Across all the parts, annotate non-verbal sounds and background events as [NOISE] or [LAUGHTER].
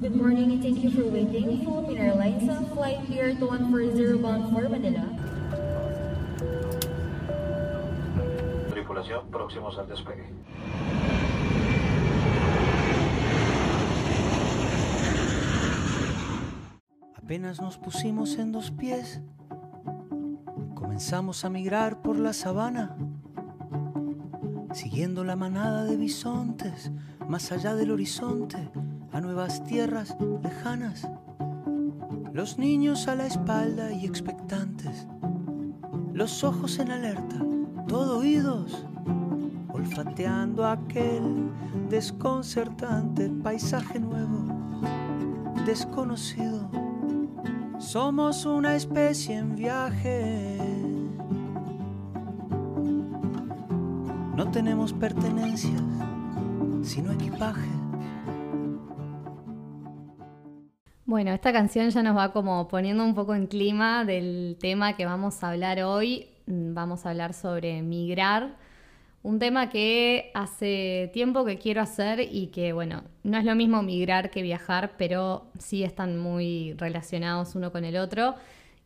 Good morning and thank you for waiting. Philippine Airlines, uh, flight here to 140 bound for Manila. Tripulación próximos al despegue. Apenas nos pusimos en dos pies, comenzamos a migrar por la sabana, siguiendo la manada de bisontes, más allá del horizonte, a nuevas tierras lejanas. Los niños a la espalda y expectantes, los ojos en alerta, todo oídos, olfateando aquel desconcertante paisaje nuevo, desconocido. Somos una especie en viaje. No tenemos pertenencias, sino equipaje. Bueno, esta canción ya nos va como poniendo un poco en clima del tema que vamos a hablar hoy. Mm, Vamos a hablar sobre migrar, un tema que hace tiempo que quiero hacer y que, bueno, no es lo mismo migrar que viajar, pero sí están muy relacionados uno con el otro.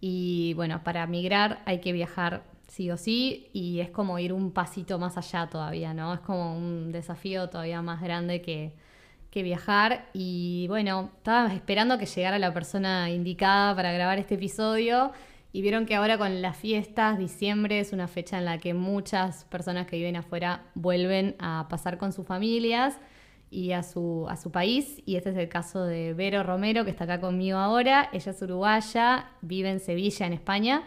Y bueno, para migrar hay que viajar sí o sí y es como ir un pasito más allá todavía, ¿no? Es como un desafío todavía más grande que, que viajar y bueno, estaba esperando que llegara la persona indicada para grabar este episodio y vieron que ahora con las fiestas, diciembre es una fecha en la que muchas personas que viven afuera vuelven a pasar con sus familias y a su, a su país. Y este es el caso de Vero Romero, que está acá conmigo ahora. Ella es uruguaya, vive en Sevilla, en España,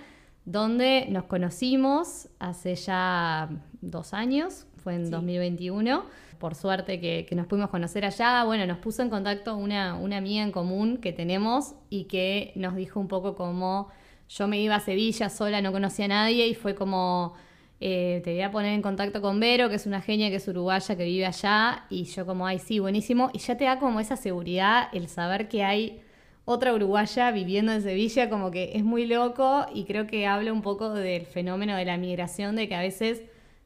donde nos conocimos hace ya dos años, fue en 2021. Por suerte que, que nos pudimos conocer allá. Bueno, nos puso en contacto una, una amiga en común que tenemos y que nos dijo un poco cómo yo me iba a Sevilla sola, no conocía a nadie y fue como, eh, te voy a poner en contacto con Vero, que es una genia, que es uruguaya, que vive allá, y yo como, ay, sí, buenísimo, y ya te da como esa seguridad el saber que hay otra uruguaya viviendo en Sevilla, como que es muy loco y creo que habla un poco del fenómeno de la migración, de que a veces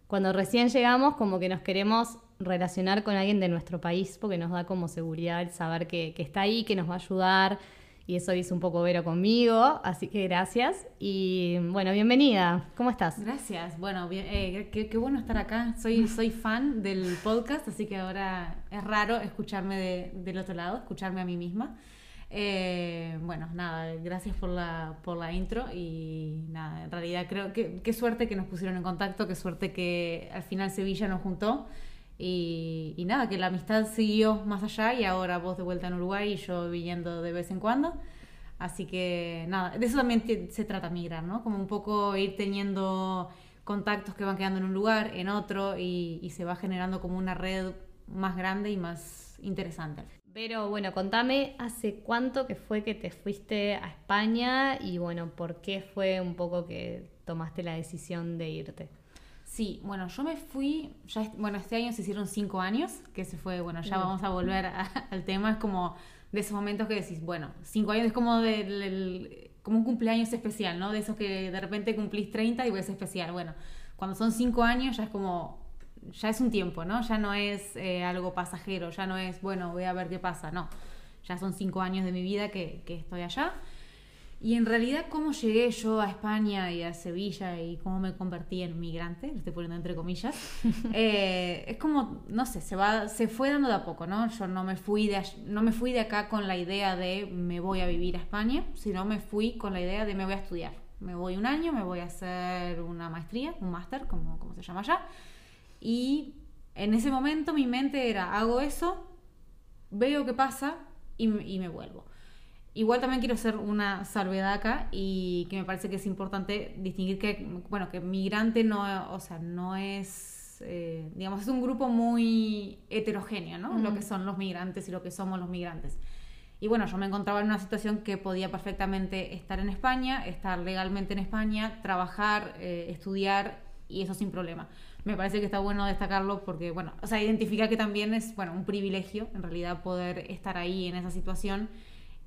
cuando recién llegamos como que nos queremos relacionar con alguien de nuestro país, porque nos da como seguridad el saber que, que está ahí, que nos va a ayudar y eso hizo un poco Vero conmigo, así que gracias. Y bueno, bienvenida, ¿cómo estás? Gracias, bueno, bien, eh, qué, qué bueno estar acá. Soy, soy fan del podcast, así que ahora es raro escucharme de- del otro lado, escucharme a mí misma. Eh, bueno, nada, gracias por la, por la intro y nada, en realidad creo que qué suerte que nos pusieron en contacto, qué suerte que al final Sevilla nos juntó y, y nada, que la amistad siguió más allá y ahora vos de vuelta en Uruguay y yo viniendo de vez en cuando. Así que nada, de eso también se trata migrar, ¿no? Como un poco ir teniendo contactos que van quedando en un lugar, en otro y, y se va generando como una red más grande y más interesante. Pero bueno, contame hace cuánto que fue que te fuiste a España y bueno, ¿por qué fue un poco que tomaste la decisión de irte? Sí, bueno, yo me fui, ya, bueno, este año se hicieron cinco años, que se fue, bueno, ya vamos a volver a- [LAUGHS] al tema, es como de esos momentos que decís, bueno, cinco años es como, del- el- como un cumpleaños especial, ¿no? De esos que de repente cumplís 30 y es especial. Bueno, cuando son cinco años ya es como, ya es un tiempo, ¿no? Ya no es eh, algo pasajero, ya no es, bueno, voy a ver qué pasa, no. Ya son cinco años de mi vida que, que estoy allá. Y en realidad, cómo llegué yo a España y a Sevilla y cómo me convertí en migrante, lo estoy poniendo entre comillas, [LAUGHS] eh, es como, no sé, se, va, se fue dando de a poco, ¿no? Yo no me, fui de, no me fui de acá con la idea de me voy a vivir a España, sino me fui con la idea de me voy a estudiar. Me voy un año, me voy a hacer una maestría, un máster, como, como se llama allá. Y en ese momento mi mente era, hago eso, veo qué pasa y, me- y me vuelvo. Igual también quiero hacer una salvedad acá y que me parece que es importante distinguir que, bueno, que migrante no, o sea, no es, eh, digamos, es un grupo muy heterogéneo, ¿no? Lo que son los migrantes y lo que somos los migrantes. Y bueno, yo me encontraba en una situación que podía perfectamente estar en España, estar legalmente en España, trabajar, eh, estudiar y eso sin problema. Me parece que está bueno destacarlo porque, bueno, o sea, identifica que también es, bueno, un privilegio en realidad poder estar ahí en esa situación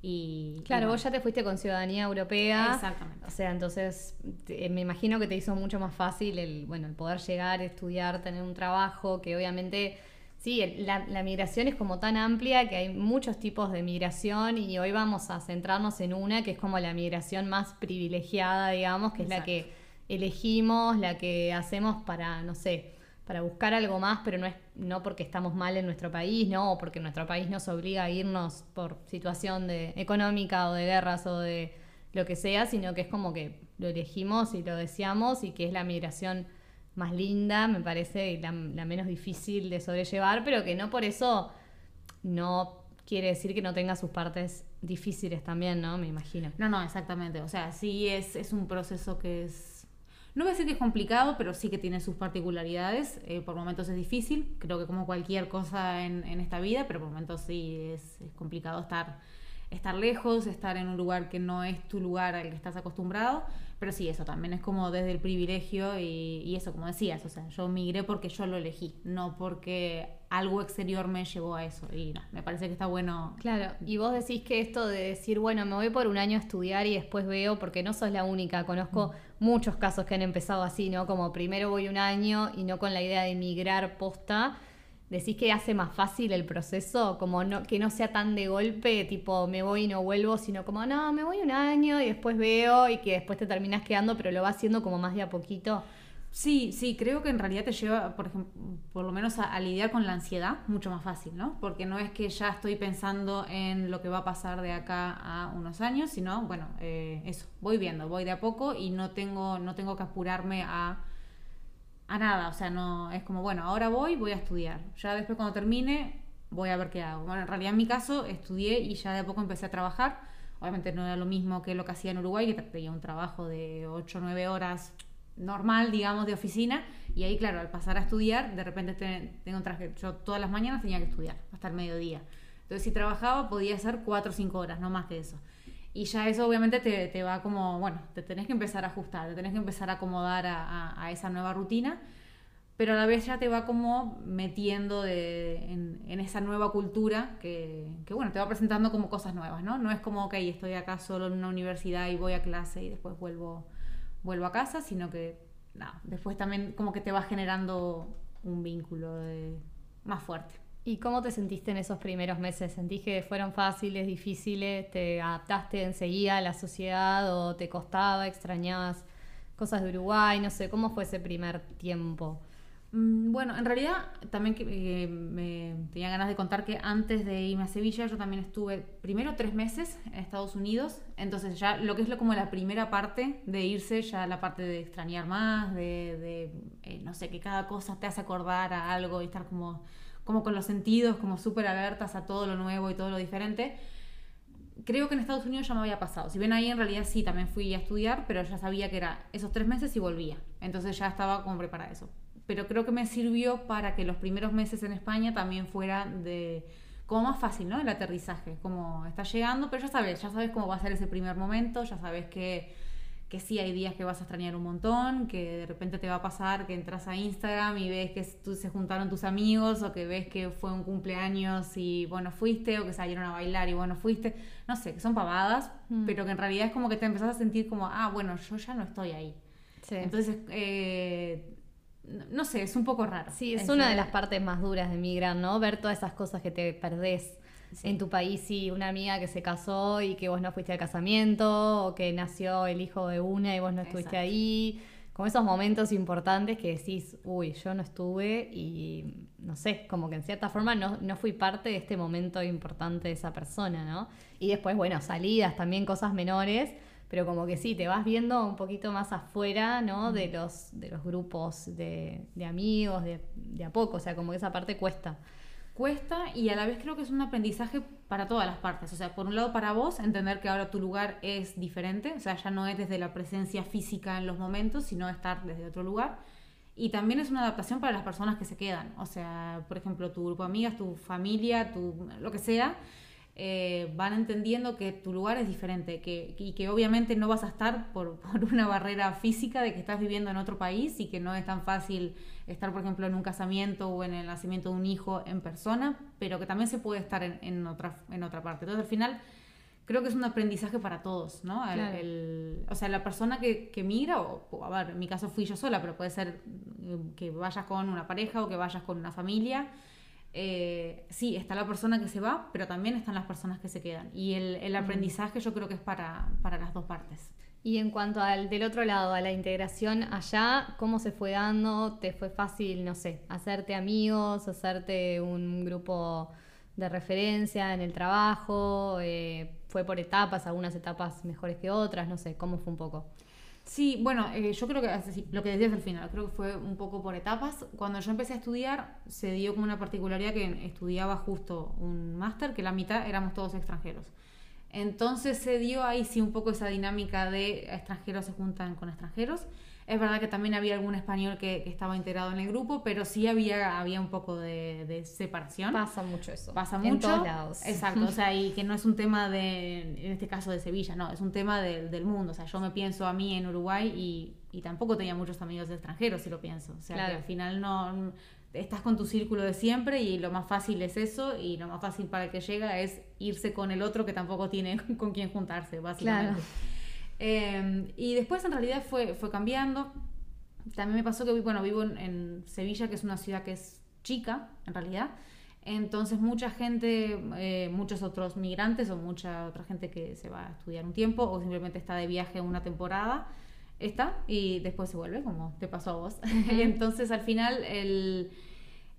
y... y Claro, bueno, vos ya te fuiste con ciudadanía europea. Exactamente. O sea, entonces te- me imagino que te hizo mucho más fácil el, bueno, el poder llegar, estudiar, tener un trabajo, que obviamente Sí, la, la, migración es como tan amplia que hay muchos tipos de migración y hoy vamos a centrarnos en una que es como la migración más privilegiada, digamos, que es la que elegimos, la que hacemos para, no sé, para buscar algo más, pero no es no porque estamos mal en nuestro país, no, o porque nuestro país nos obliga a irnos por situación de económica o de guerras o de lo que sea, sino que es como que lo elegimos y lo deseamos y que es la migración más linda, me parece, y la, menos difícil de sobrellevar, pero que no por eso no quiere decir que no tenga sus partes difíciles también, ¿no? Me imagino. No, no, exactamente. O sea, sí es, es un proceso que es... No voy a decir que es complicado, pero sí que tiene sus particularidades. Eh, por momentos es difícil, creo que como cualquier cosa en, en esta vida, pero por momentos sí es, complicado estar estar lejos, estar en un lugar que no es tu lugar al que estás acostumbrado, pero sí, eso también es como desde el privilegio y, eso, como decías, o sea, yo migré porque yo lo elegí, no porque algo exterior me llevó a eso y no, me parece que está bueno. Claro, y vos decís que esto de decir, bueno, me voy por un año a estudiar y después veo, porque no sos la única, conozco mm. muchos casos que han empezado así, ¿no? Como primero voy un año y no con la idea de migrar posta ¿Decís que hace más fácil el proceso? Como no, que no sea tan de golpe, tipo me voy y no vuelvo, sino como no, me voy un año y después veo y que después te terminas quedando, pero lo vas haciendo como más de a poquito. Sí, sí, creo que en realidad te lleva, por ejemplo, por lo menos a, lidiar con la ansiedad mucho más fácil, ¿no? Porque no es que ya estoy pensando en lo que va a pasar de acá a unos años, sino, bueno, eh, eso, voy viendo, voy de a poco y no tengo, no tengo que apurarme a a nada, o sea, no es como, bueno, ahora voy, voy a estudiar. Ya después cuando termine, voy a ver qué hago. Bueno, en realidad en mi caso estudié y ya de a poco empecé a trabajar. Obviamente no era lo mismo que lo que hacía en Uruguay, que tenía un trabajo de 8 o 9 horas normal, digamos, de oficina. Y ahí, claro, al pasar a estudiar, de repente tengo un traje. Yo todas las mañanas tenía que estudiar, hasta el mediodía. Entonces, si trabajaba, podía hacer 4 o 5 horas, no más que eso. Y ya eso obviamente te, te, va como, bueno, te tenés que empezar a ajustar, te tenés que empezar a acomodar a, a, esa nueva rutina, pero a la vez ya te va como metiendo de, en, en, esa nueva cultura que, que, bueno, te va presentando como cosas nuevas, ¿no? No es como, ok, estoy acá solo en una universidad y voy a clase y después vuelvo, vuelvo a casa, sino que, nada, después también como que te va generando un vínculo más fuerte. ¿Y cómo te sentiste en esos primeros meses? ¿Sentís que fueron fáciles, difíciles? ¿Te adaptaste enseguida a la sociedad o te costaba, extrañabas cosas de Uruguay? No sé, ¿cómo fue ese primer tiempo? Mm, bueno, en realidad también que, me tenía ganas de contar que antes de irme a Sevilla yo también estuve primero tres meses en Estados Unidos, entonces ya lo que es lo, como la primera parte de irse, ya la parte de extrañar más, de, eh, no sé, que cada cosa te hace acordar a algo y estar como como con los sentidos, como súper alertas a todo lo nuevo y todo lo diferente. Creo que en Estados Unidos ya me había pasado. Si bien ahí en realidad sí, también fui a estudiar, pero ya sabía que era esos tres meses y volvía. Entonces ya estaba como preparada eso. Pero creo que me sirvió para que los primeros meses en España también fueran de como más fácil, ¿no? El aterrizaje, como está llegando, pero ya sabes, ya sabes cómo va a ser ese primer momento, ya sabes que que sí hay días que vas a extrañar un montón, que de repente te va a pasar que entras a Instagram y ves que se juntaron tus amigos o que ves que fue un cumpleaños y bueno fuiste o que salieron a bailar y bueno fuiste, no sé, que son pavadas, mm. pero que en realidad es como que te empezás a sentir como, ah, bueno, yo ya no estoy ahí. Entonces, eh, no sé, es un poco raro. Sí, es una de las partes más duras de migrar, ¿no? Ver todas esas cosas que te perdés en tu país sí, una amiga que se casó y que vos no fuiste al casamiento, o que nació el hijo de una y vos no estuviste ahí. Como esos momentos importantes que decís, uy, yo no estuve y no sé, como que en cierta forma no, no fui parte de este momento importante de esa persona, ¿no? Y después, bueno, salidas, también cosas menores, pero como que sí, te vas viendo un poquito más afuera, ¿no? De los, de los grupos de, de amigos, de, de, a poco, o sea, como que esa parte cuesta cuesta y a la vez creo que es un aprendizaje para todas las partes. O sea, por un lado para vos, entender que ahora tu lugar es diferente, o sea, ya no es desde la presencia física en los momentos, sino estar desde otro lugar. Y también es una adaptación para las personas que se quedan. O sea, por ejemplo, tu grupo de amigas, tu familia, tu, lo que sea, eh, van entendiendo que tu lugar es diferente que, y que obviamente no vas a estar por, [LAUGHS] por, una barrera física de que estás viviendo en otro país y que no es tan fácil estar, por ejemplo, en un casamiento o en el nacimiento de un hijo en persona, pero que también se puede estar en, en otra, en otra parte. Entonces, al final, creo que es un aprendizaje para todos, ¿no? o sea, la persona que, que migra, o, a ver, en mi caso fui yo sola, pero puede ser eh, que vayas con una pareja o que vayas con una familia eh, sí, está la persona que se va, pero también están las personas que se quedan. Y el, el aprendizaje yo creo que es para, para las dos partes. Y en cuanto al del otro lado, a la integración allá, ¿cómo se fue dando? ¿Te fue fácil, no sé, hacerte amigos, hacerte un grupo de referencia en el trabajo? Eh, ¿Fue por etapas, algunas etapas mejores que otras? No sé, ¿cómo fue un poco? Sí, bueno, eh, yo creo que sí, lo que decías al final, creo que fue un poco por etapas. Cuando yo empecé a estudiar, se dio como una particularidad que estudiaba justo un máster, que la mitad éramos todos extranjeros. Entonces se dio ahí sí un poco esa dinámica de extranjeros se juntan con extranjeros. Es verdad que también había algún español que, estaba integrado en el grupo, pero sí había, había un poco de, separación. Pasa mucho eso. Pasa mucho. En todos lados. Exacto, o sea, y que no es un tema de, en este caso de Sevilla, no, es un tema del mundo. O sea, yo me pienso a mí en Uruguay y, y tampoco tenía muchos amigos extranjeros, si lo pienso. O sea, que al final no estás con tu círculo de siempre y lo más fácil es eso y lo más fácil para el que llega es irse con el otro que tampoco tiene [LAUGHS] con quién juntarse, básicamente. Em, y después en realidad fue, fue cambiando. También me pasó que bueno, vivo en, Sevilla, que es una ciudad que es chica, en realidad. Entonces mucha gente, eh, muchos otros migrantes o mucha otra gente que se va a estudiar un tiempo o simplemente está de viaje una temporada, está y después se vuelve, como te pasó a vos. [LAUGHS] Entonces, al final, el,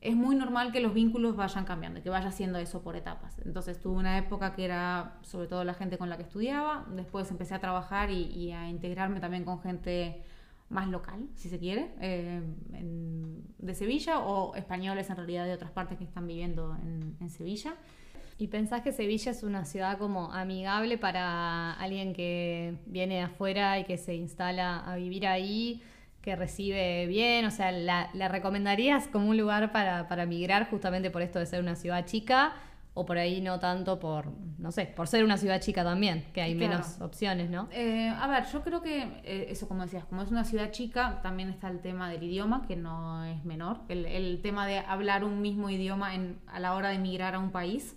es muy normal que los vínculos vayan cambiando, que vaya haciendo eso por etapas. Entonces, tuve una época que era sobre todo la gente con la que estudiaba, después empecé a trabajar y, a integrarme también con gente más local, si se quiere, eh, de Sevilla o españoles en realidad de otras partes que están viviendo en, Sevilla. ¿Y pensás que Sevilla es una ciudad como amigable para alguien que viene de afuera y que se instala a vivir ahí, que recibe bien? O sea, ¿la, recomendarías como un lugar para, para migrar justamente por esto de ser una ciudad chica? o por ahí no tanto por, no sé, por ser una ciudad chica también, que hay menos opciones, ¿no? Eh, a ver, yo creo que eh, eso, como decías, como es una ciudad chica, también está el tema del idioma, que no es menor. El, el tema de hablar un mismo idioma en, a la hora de migrar a un país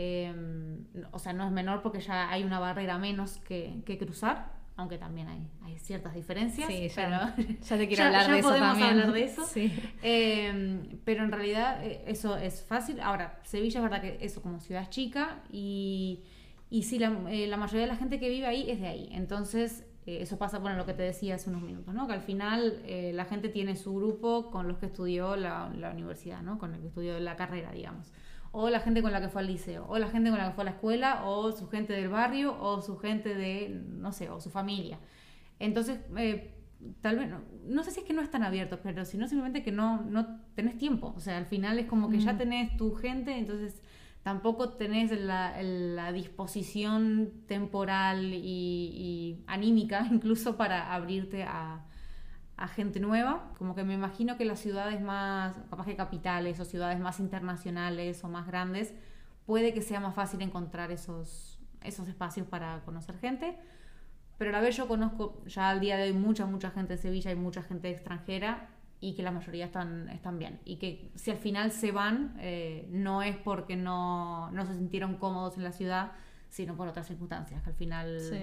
Em, o sea, no es menor porque ya hay una barrera menos que, cruzar, aunque también hay, ciertas diferencias. Sí, ya, te [LAUGHS] quiero [LAUGHS] hablar de eso también. hablar de eso. Em, pero en realidad eh, eso es fácil. Ahora, Sevilla es verdad que eso como ciudad chica y, y sí, la, eh, la mayoría de la gente que vive ahí es de ahí. Entonces, eh, eso pasa, bueno, lo que te decía hace unos minutos, ¿no? Que al final la gente tiene su grupo con los que estudió la, la universidad, ¿no? Con el que estudió la carrera, digamos o la gente con la que fue al liceo, o la gente con la que fue a la escuela, o su gente del barrio, o su gente de, no sé, o su familia. Entonces, eh, tal vez, no, sé si es que no están abiertos, pero sino simplemente que no, no tenés tiempo. O sea, al final es como que ya mm. tenés tu gente, entonces tampoco tenés la, la disposición temporal y, y, anímica [LAUGHS] incluso para abrirte a, a gente nueva, como que me imagino que las ciudades más, capaz capitales o ciudades más internacionales o más grandes, puede que sea más fácil encontrar esos, esos espacios para conocer gente. Pero a la vez yo conozco ya al día de hoy mucha, mucha gente de Sevilla y mucha gente extranjera y que la mayoría están, están bien. Y que si al final se van, eh, no es porque no, no se sintieron cómodos en la ciudad, sino por otras circunstancias, que al final... Sí,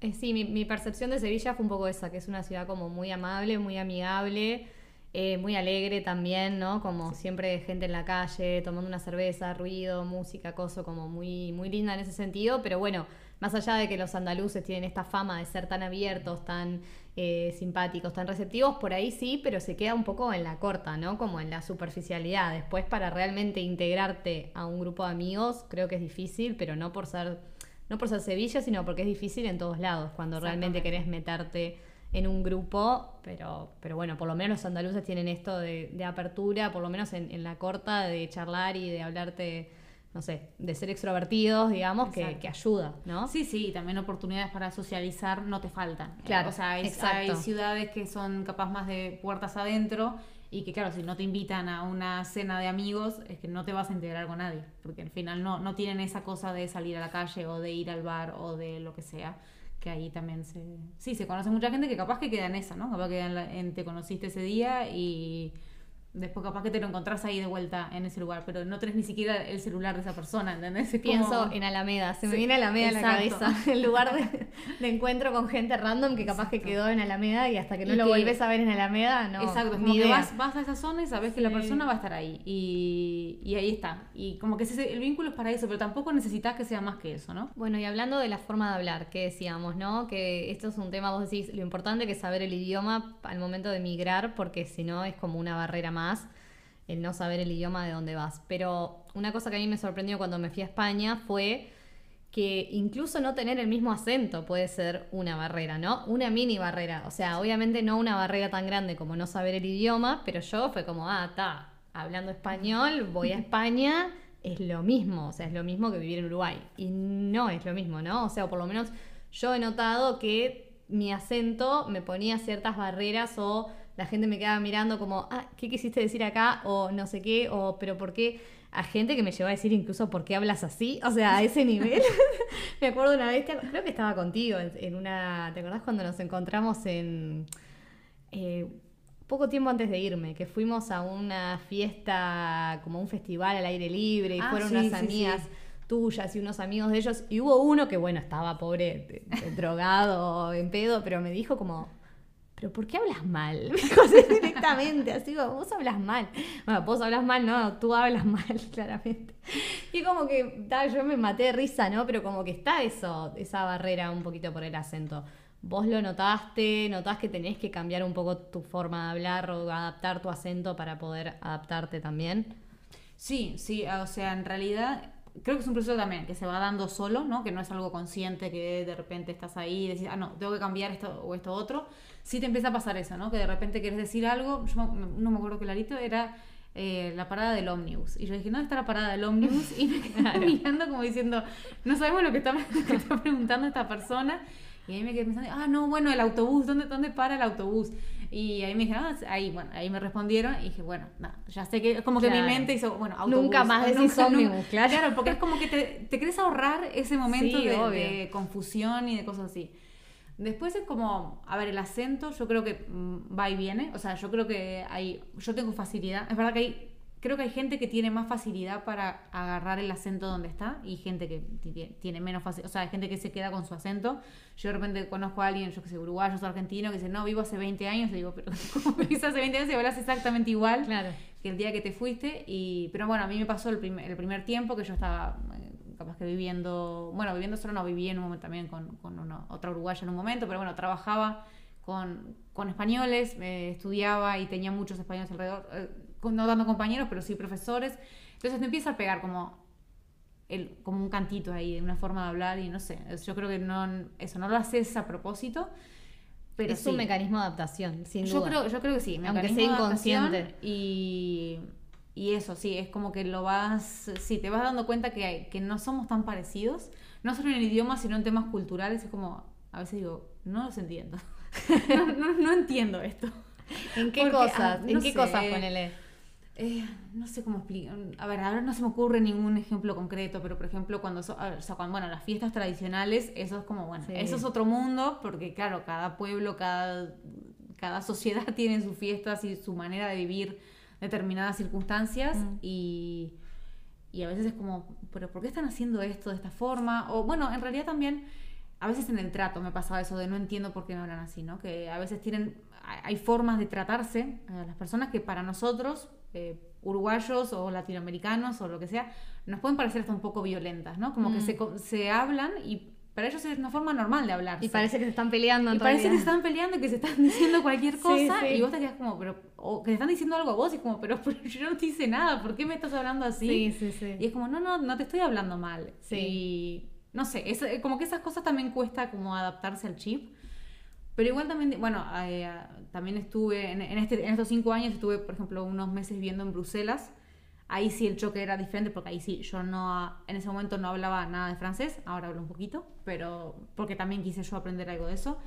eh, sí mi, percepción de Sevilla fue un poco esa, que es una ciudad como muy amable, muy amigable, eh, muy alegre también, ¿no? Como siempre gente en la calle, tomando una cerveza, ruido, música, cosa como muy, muy linda en ese sentido, pero bueno, más allá de que los andaluces tienen esta fama de ser tan abiertos, tan eh, simpáticos, tan receptivos, por ahí sí, pero se queda un poco en la corta, ¿no? Como en la superficialidad. Después para realmente integrarte a un grupo de amigos, creo que es difícil, pero no por ser, no por ser Sevilla, sino porque es difícil en todos lados, cuando realmente querés meterte en un grupo, pero, pero bueno, por lo menos los andaluces tienen esto de, apertura, por lo menos en, en la corta, de charlar y de hablarte no sé, de ser extrovertidos, digamos, que, que, ayuda, ¿no? Sí, sí, también oportunidades para socializar no te faltan. Claro. O sea, hay, hay, ciudades que son capaz más de puertas adentro y que, claro, si no te invitan a una cena de amigos, es que no te vas a integrar con nadie, porque al final no, no tienen esa cosa de salir a la calle o de ir al bar o de lo que sea que ahí también se... Sí, se conoce mucha gente que capaz que queda en esa, ¿no? Capaz que te conociste ese día y Después capaz que te lo encontrás ahí de vuelta en ese lugar, pero no tenés ni siquiera el celular de esa persona, ¿entendés? Pienso en Alameda, se me viene Alameda en la cabeza, [LAUGHS] en lugar de, de encuentro con gente random que capaz que quedó en Alameda y hasta que no Y lo que- vuelves a ver en Alameda, no. Exacto, ni como que vas, vas a esa zona y sabes que la Sí. persona va a estar ahí. Y, y ahí está. Y como que ese, el vínculo es para eso, pero tampoco necesitas que sea más que eso, ¿no? Bueno, y hablando de la forma de hablar, que decíamos, ¿no? Que esto es un tema, vos decís, lo importante que es saber el idioma al momento de migrar, porque si no es como una barrera más el no saber el idioma de dónde vas. Pero una cosa que a mí me sorprendió cuando me fui a España fue que incluso no tener el mismo acento puede ser una barrera, ¿no? Una mini barrera. O sea, obviamente no una barrera tan grande como no saber el idioma, pero yo fue como, ah, está, hablando español, voy a [LAUGHS] España, es lo mismo, o sea, es lo mismo que vivir en Uruguay. Y no es lo mismo, ¿no? O sea, por lo menos yo he notado que mi acento me ponía ciertas barreras o la gente me quedaba mirando como, ah, ¿qué quisiste decir acá? O no sé qué, o pero ¿por qué? A gente que me llevó a decir incluso, ¿por qué hablas así? O sea, a ese nivel. [LAUGHS] me acuerdo una vez, creo que estaba contigo en, una, ¿te acordás cuando nos encontramos en... eh, poco tiempo antes de irme, que fuimos a una fiesta, como un festival al aire libre, y Ah, fueron sí, unas amigas sí. tuyas y unos amigos de ellos, y hubo uno que, bueno, estaba pobre, drogado, en pedo, pero me dijo como, ¿pero por qué hablas mal? [LAUGHS] Me dijo directamente, así como, vos hablas mal. Bueno, vos hablas mal, no, tú hablas [LAUGHS] mal, claramente. Y como que, ta, yo me maté de risa, ¿no? Pero como que está eso, esa barrera un poquito por el acento. ¿Vos lo notaste? ¿Notás que tenés que cambiar un poco tu forma de hablar o adaptar tu acento para poder adaptarte también? Sí, sí, o sea, en realidad creo que es un proceso también que se va dando solo, ¿no? Que no es algo consciente que de repente estás ahí y decís, ah, no, tengo que cambiar esto o esto otro. Sí te empieza a pasar eso, ¿no? Que de repente quieres decir algo, yo me- no me acuerdo clarito, era eh, la parada del ómnibus. Y yo dije, ¿dónde está la parada del ómnibus? [LAUGHS] Y me quedé mirando como diciendo, no sabemos lo que está, [LAUGHS] lo que está preguntando esta persona. Y ahí me quedé pensando, ah, no, bueno, el autobús, ¿dónde, dónde para el autobús? Y ahí me dijeron, ah, ahí, bueno, ahí me respondieron y dije, bueno, nada, ya sé que es como que Claro. mi mente hizo, bueno, autobús. Nunca más decís ómnibus, claro. Claro, porque es como que te, te querés ahorrar ese momento Sí, de, de confusión y de cosas así. Después es como, a ver, el acento yo creo que mm, va y viene, o sea, yo creo que hay, yo tengo facilidad, es verdad que hay, creo que hay gente que tiene más facilidad para agarrar el acento donde está y gente que ti- tiene menos facilidad, o sea, hay gente que se queda con su acento. Yo de repente conozco a alguien, yo que sé, uruguayo o argentino, que dice, no, vivo hace 20 años, le digo, pero [LAUGHS] ¿cómo vivís hace 20 años y hablas exactamente igual? Claro. que el día que te fuiste. Y, pero bueno, a mí me pasó el primer, el primer tiempo que yo estaba eh, capaz que viviendo, bueno, viviendo solo no, viví en un momento también con, con una- otra uruguaya en un momento, pero bueno, trabajaba con, con españoles, eh, estudiaba y tenía muchos españoles alrededor, eh, no dando compañeros, pero sí profesores. Entonces te empieza a pegar como el, como un cantito ahí, una forma de hablar y no sé, yo creo que no, eso no lo haces a propósito. Pero es sí. un mecanismo de adaptación, sin Yo duda. creo, yo creo que sí, Aunque sea inconsciente. Y, y eso, sí, es como que lo vas, sí, te vas dando cuenta que, hay- que no somos tan parecidos, no solo en el idioma, sino en temas culturales, es como, a veces digo, no los entiendo, [LAUGHS] no, no- no entiendo esto. ¿En qué Porque, cosas? ah, ¿En qué sé. cosas ponele? Eh, no sé cómo explicar. A ver, ahora no se me ocurre ningún ejemplo concreto, pero por ejemplo, cuando, so- a ver, o sea, cuando bueno, las fiestas tradicionales, eso es como, bueno, Sí. eso es otro mundo, porque claro, cada pueblo, cada, cada sociedad [LAUGHS] tiene sus fiestas y su manera de vivir determinadas circunstancias Mm. y, y a veces es como, pero ¿por qué están haciendo esto de esta forma? O bueno, en realidad también, a veces en el trato me pasaba eso de no entiendo por qué me hablan así, ¿no? Que a veces tienen, hay formas de tratarse a las personas que para nosotros, eh, uruguayos o latinoamericanos o lo que sea, nos pueden parecer hasta un poco violentas, ¿no? Como que Mm. se, se hablan y para ellos es una forma normal de hablar. Y parece que se están peleando en Y parece que se están peleando y que se están [LAUGHS] diciendo cualquier Sí, cosa sí. y vos te quedas como, pero, o que te están diciendo algo a vos y es como, pero, [LAUGHS] pero yo no te hice nada, ¿por qué me estás hablando así? Sí, sí, sí. Y es como, no, no, no te estoy hablando mal. Sí. Y no sé, es, como que esas cosas también cuesta como adaptarse al chip. Pero igual también, bueno, eh, también estuve, en, en este, en estos cinco años estuve, por ejemplo, unos meses viviendo en Bruselas. Ahí sí el choque era diferente porque ahí sí yo no, en ese momento no hablaba nada de francés, ahora hablo un poquito, pero porque también quise yo aprender algo de eso.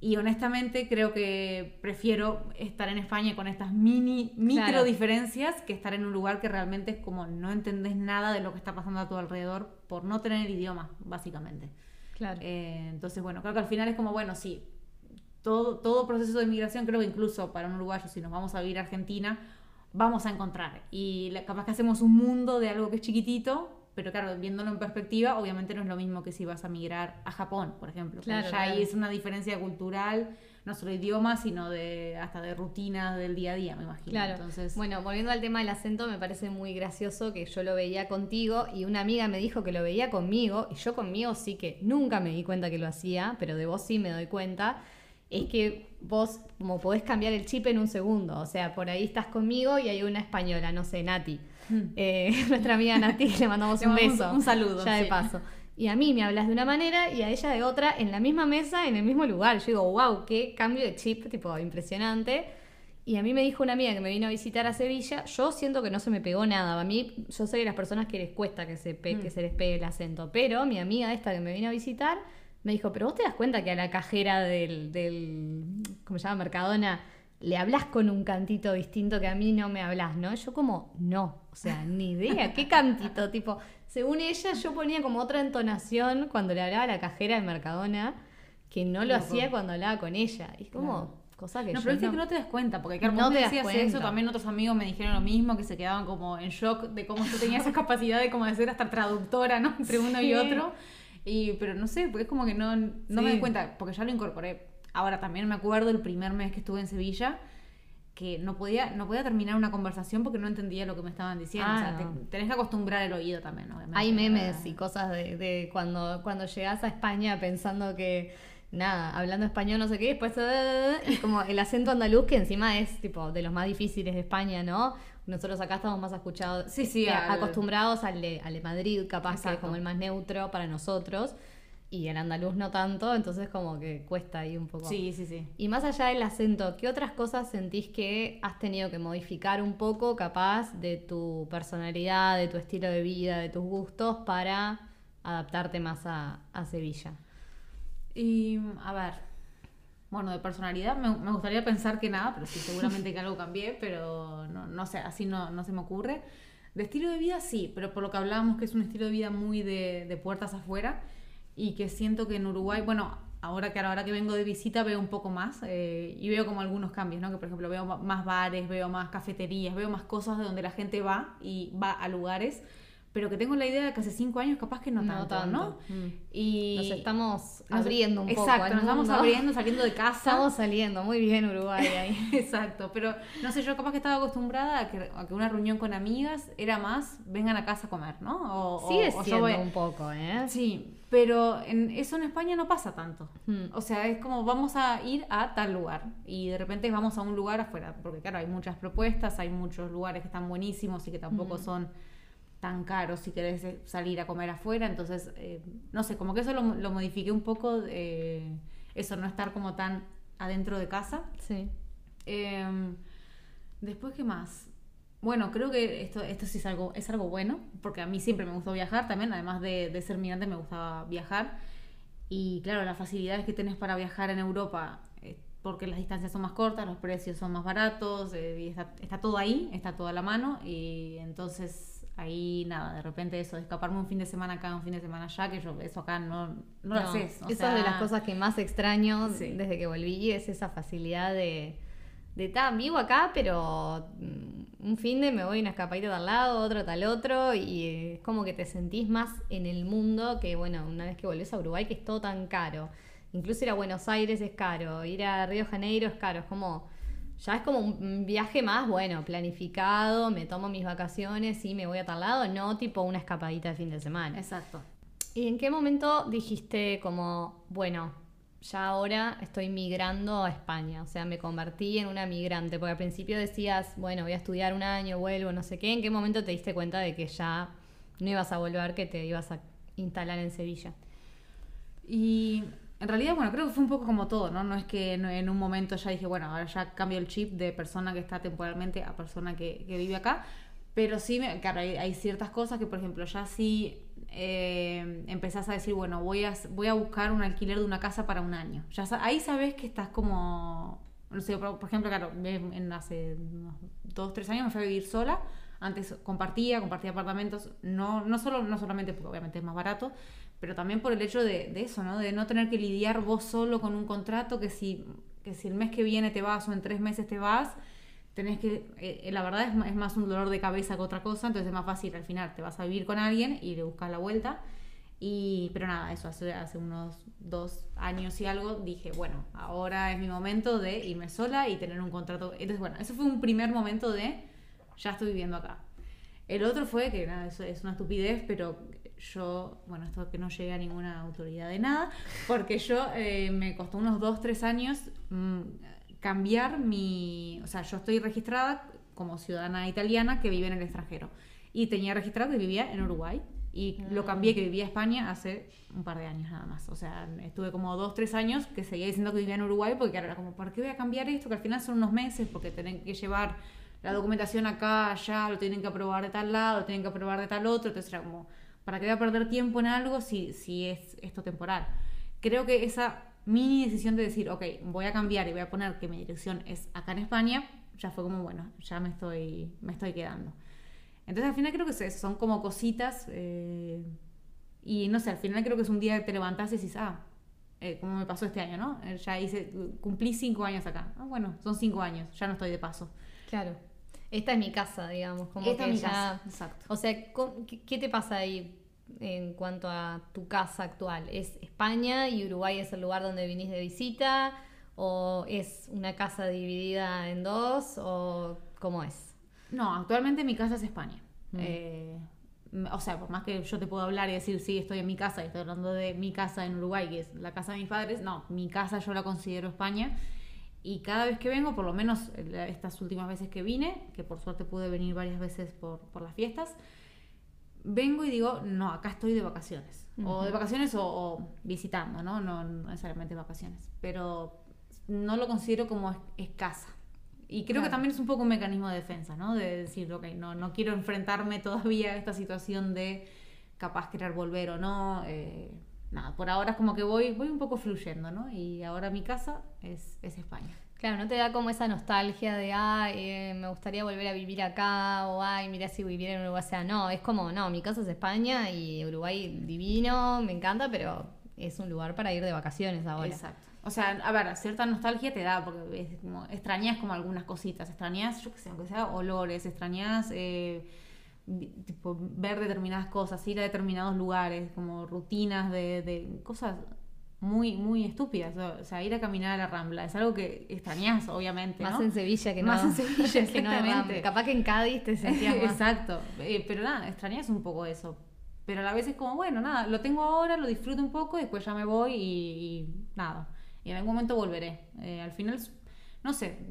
Y honestamente creo que prefiero estar en España con estas mini, micro Claro. diferencias que estar en un lugar que realmente es como no entendés nada de lo que está pasando a tu alrededor por no tener el idioma, básicamente. Claro. Eh, entonces, bueno, creo que al final es como, bueno, sí, todo, todo proceso de inmigración, creo que incluso para un uruguayo, si nos vamos a vivir a Argentina, vamos a encontrar. Y capaz que hacemos un mundo de algo que es chiquitito, pero claro, viéndolo en perspectiva, obviamente no es lo mismo que si vas a migrar a Japón, por ejemplo. Claro, ya ahí es una diferencia cultural, no solo de idioma, sino de hasta de rutinas del día a día, me imagino. Claro. Entonces, Bueno, volviendo al tema del acento, me parece muy gracioso que yo lo veía contigo y una amiga me dijo que lo veía conmigo y yo conmigo sí que nunca me di cuenta que lo hacía, pero de vos sí me doy cuenta. Es que vos como podés cambiar el chip en un segundo, o sea, por ahí estás conmigo y hay una española, no sé, Nati. Eh, [LAUGHS] nuestra amiga Nati, le mandamos Le un beso. un saludo, Ya de sí. paso. Y a mí me hablas de una manera y a ella de otra en la misma mesa, en el mismo lugar. Yo digo, wow, qué cambio de chip, tipo, impresionante. Y a mí me dijo una amiga que me vino a visitar a Sevilla, yo siento que no se me pegó nada. A mí, yo soy de las personas que les cuesta que se, pe- que se les pegue el acento. Pero mi amiga esta que me vino a visitar me dijo, pero vos te das cuenta que a la cajera del, del ¿cómo se llama? Mercadona, le hablas con un cantito distinto que a mí no me hablas, ¿no? Yo como, no, o sea, ni idea, ¿qué cantito? [LAUGHS] Tipo, según ella, yo ponía como otra entonación cuando le hablaba a la cajera de Mercadona, que no lo Loco. hacía cuando hablaba con ella. Y es como, cosa que No, yo pero es no- que no te das cuenta, porque claro, No vos te das decías cuenta. eso, también otros amigos me dijeron lo mismo, que se quedaban como en shock de cómo tú tenías esa [LAUGHS] capacidad de como de ser hasta traductora, ¿no? Entre uno y otro. Y, pero no sé, porque es como que no, no me di cuenta, porque ya lo incorporé. Ahora también me acuerdo el primer mes que estuve en Sevilla, que no podía, no podía terminar una conversación porque no entendía lo que me estaban diciendo. Ah, o sea, no. te- tenés que acostumbrar el oído también, obviamente. Hay memes y cosas de, de cuando, cuando llegas a España pensando que, nada, hablando español no sé qué, después, [LAUGHS] y como el acento andaluz que encima es tipo de los más difíciles de España, ¿no? Nosotros acá estamos más escuchados, Sí, sí, eh, acostumbrados al de, al de Madrid, capaz que es como el más neutro para nosotros, y el andaluz no tanto, entonces como que cuesta ahí un poco. Sí, sí, sí. Y más allá del acento, ¿qué otras cosas sentís que has tenido que modificar un poco, capaz, de tu personalidad, de tu estilo de vida, de tus gustos, para adaptarte más a, a Sevilla? Y a ver, bueno, de personalidad me, me gustaría pensar que nada, pero sí, seguramente que algo cambié, pero no, no sé, así no, no se me ocurre. De estilo de vida sí, pero por lo que hablábamos que es un estilo de vida muy de, de puertas afuera y que siento que en Uruguay, bueno, ahora que ahora que vengo de visita veo un poco más eh, y veo como algunos cambios, ¿no? Que por ejemplo veo más bares, veo más cafeterías, veo más cosas de donde la gente va y va a lugares, pero que tengo la idea de que hace cinco años capaz que no, No tanto, ¿no? Mm. Y Nos estamos nos- abriendo un poco. Exacto, nos estamos abriendo, saliendo de [LAUGHS] casa. Estamos saliendo, muy bien Uruguay ahí. [LAUGHS] Exacto, pero no sé, yo capaz que estaba acostumbrada a que, a que una reunión con amigas era más, vengan a casa a comer, ¿no? O, Sigue o- o yo siendo voy- un poco, ¿eh? Sí, pero en, eso en España no pasa tanto. Hmm. O sea, es como vamos a ir a tal lugar y de repente vamos a un lugar afuera, porque claro, hay muchas propuestas, hay muchos lugares que están buenísimos y que tampoco Hmm. son tan caros si querés eh, salir a comer afuera, entonces, eh, no sé, como que eso lo, lo modifiqué un poco, eh, eso, no estar como tan adentro de casa. Sí. Eh, después, ¿qué más? Bueno, creo que esto, esto sí es algo, es algo bueno, porque a mí siempre me gustó viajar también, además de, de ser migrante me gustaba viajar. Y claro, las facilidades que tenés para viajar en Europa, eh, porque las distancias son más cortas, los precios son más baratos, eh, y está, está todo ahí, está todo a la mano, y entonces ahí nada, de repente eso, de escaparme un fin de semana acá, un fin de semana allá, que yo eso acá no, no, lo haces. o esa es de sea, las cosas que más extraño Sí. desde que volví, es esa facilidad de, de estar vivo acá, pero mm, un fin de me voy una escapadita tal lado, otro tal otro, y eh, es como que te sentís más en el mundo que, bueno, una vez que volvés a Uruguay, que es todo tan caro. Incluso ir a Buenos Aires es caro, ir a Río de Janeiro es caro, es como... Ya es como un viaje más, bueno, planificado, me tomo mis vacaciones y me voy a tal lado, no tipo una escapadita de fin de semana. Exacto. ¿Y en qué momento dijiste como, bueno, ya ahora estoy migrando a España? O sea, me convertí en una migrante, porque al principio decías, bueno, voy a estudiar un año, vuelvo, no sé qué. ¿En qué momento te diste cuenta de que ya no ibas a volver, que te ibas a instalar en Sevilla? Y en realidad, bueno, creo que fue un poco como todo, ¿no? No es que en- un momento ya dije, bueno, ahora ya cambio el chip de persona que está temporalmente a persona que, que vive acá. Pero sí, claro, hay, hay ciertas cosas que, por ejemplo, ya sí eh, empezás a decir, bueno, voy a, voy a buscar un alquiler de una casa para un año. Ya ahí sabes que estás como, no sé, por, ejemplo, claro, en hace unos dos, tres años me fui a vivir sola. Antes compartía, compartía apartamentos, no, no, solo, no solamente porque obviamente es más barato, pero también por el hecho de, de eso, ¿no? De no tener que lidiar vos solo con un contrato que si, que si el mes que viene te vas o en tres meses te vas, tenés que, eh, la verdad es, es más un dolor de cabeza que otra cosa, entonces es más fácil al final, te vas a vivir con alguien y le buscas la vuelta. Y, pero nada, eso hace, hace unos dos años y algo dije, bueno, ahora es mi momento de irme sola y tener un contrato. Entonces, bueno, eso fue un primer momento de, ya estoy viviendo acá. El otro fue que nada, eso es una estupidez, pero yo, bueno, esto que no llegue a ninguna autoridad de nada, porque yo eh, me costó unos dos, tres años mm, cambiar mi. O sea, yo estoy registrada como ciudadana italiana que vive en el extranjero. Y tenía registrado que vivía en Uruguay. Y lo cambié que vivía en España hace un par de años nada más. O sea, estuve como dos, tres años que seguía diciendo que vivía en Uruguay porque ahora era como, ¿por qué voy a cambiar esto? Que al final son unos meses porque tienen que llevar la documentación acá, allá, lo tienen que aprobar de tal lado, lo tienen que aprobar de tal otro. Entonces era como, ¿para qué voy a perder tiempo en algo si, si es esto temporal? Creo que esa mini decisión de decir, ok, voy a cambiar y voy a poner que mi dirección es acá en España, ya fue como, bueno, ya me estoy, me estoy quedando. Entonces al final creo que es son como cositas eh, y no sé, al final creo que es un día que te levantás y dices, ah, eh, como me pasó este año, ¿no? Eh, Ya hice, cumplí cinco años acá. Ah, bueno, son cinco años, ya no estoy de paso. Claro. Esta es mi casa, digamos. Como Esta que es mi ya- casa, exacto. O sea, ¿con- ¿qué, te pasa ahí en cuanto a tu casa actual? ¿Es España y Uruguay es el lugar donde vinís de visita? ¿O es una casa dividida en dos? ¿O cómo es? No, actualmente mi casa es España. Mm. Eh, o sea, por más que yo te puedo hablar y decir, sí, estoy en mi casa y estoy hablando de mi casa en Uruguay, que es la casa de mis padres, no, mi casa yo la considero España. Y cada vez que vengo, por lo menos eh, estas últimas veces que vine, que por suerte pude venir varias veces por, por las fiestas, vengo y digo, no, acá estoy de vacaciones. O de vacaciones o, o visitando, ¿no? No no necesariamente vacaciones. Pero no lo considero como es, es casa. Y creo que Claro. también es un poco un mecanismo de defensa, ¿no? De decir, ok, no, no quiero enfrentarme todavía a esta situación de capaz querer volver o no. eh, nada, por ahora es como que voy, voy un poco fluyendo, ¿no? Y ahora mi casa es, es España. Claro, no te da como esa nostalgia de, ay, eh, me gustaría volver a vivir acá, o ay, mira si viviera en Uruguay. O sea, no, es como, no, mi casa es España y Uruguay divino, me encanta, pero es un lugar para ir de vacaciones ahora. Exacto. O sea, a ver, cierta nostalgia te da, porque es como, extrañas como algunas cositas, extrañas, yo qué sé, aunque sea olores, extrañas eh, tipo, ver determinadas cosas, ir a determinados lugares, como rutinas de, de cosas muy, muy estúpidas. O sea, ir a caminar a la Rambla, es algo que extrañas, obviamente. Más en Sevilla que no. Más en Sevilla, [LAUGHS] que exactamente. Capaz que en Cádiz te [LAUGHS] sentías más. Exacto, Eh, pero nada, extrañas un poco eso. Pero a la vez es como, bueno, nada, lo tengo ahora, lo disfruto un poco, después ya me voy y, y nada. Y en algún momento volveré. Eh, al final, no sé,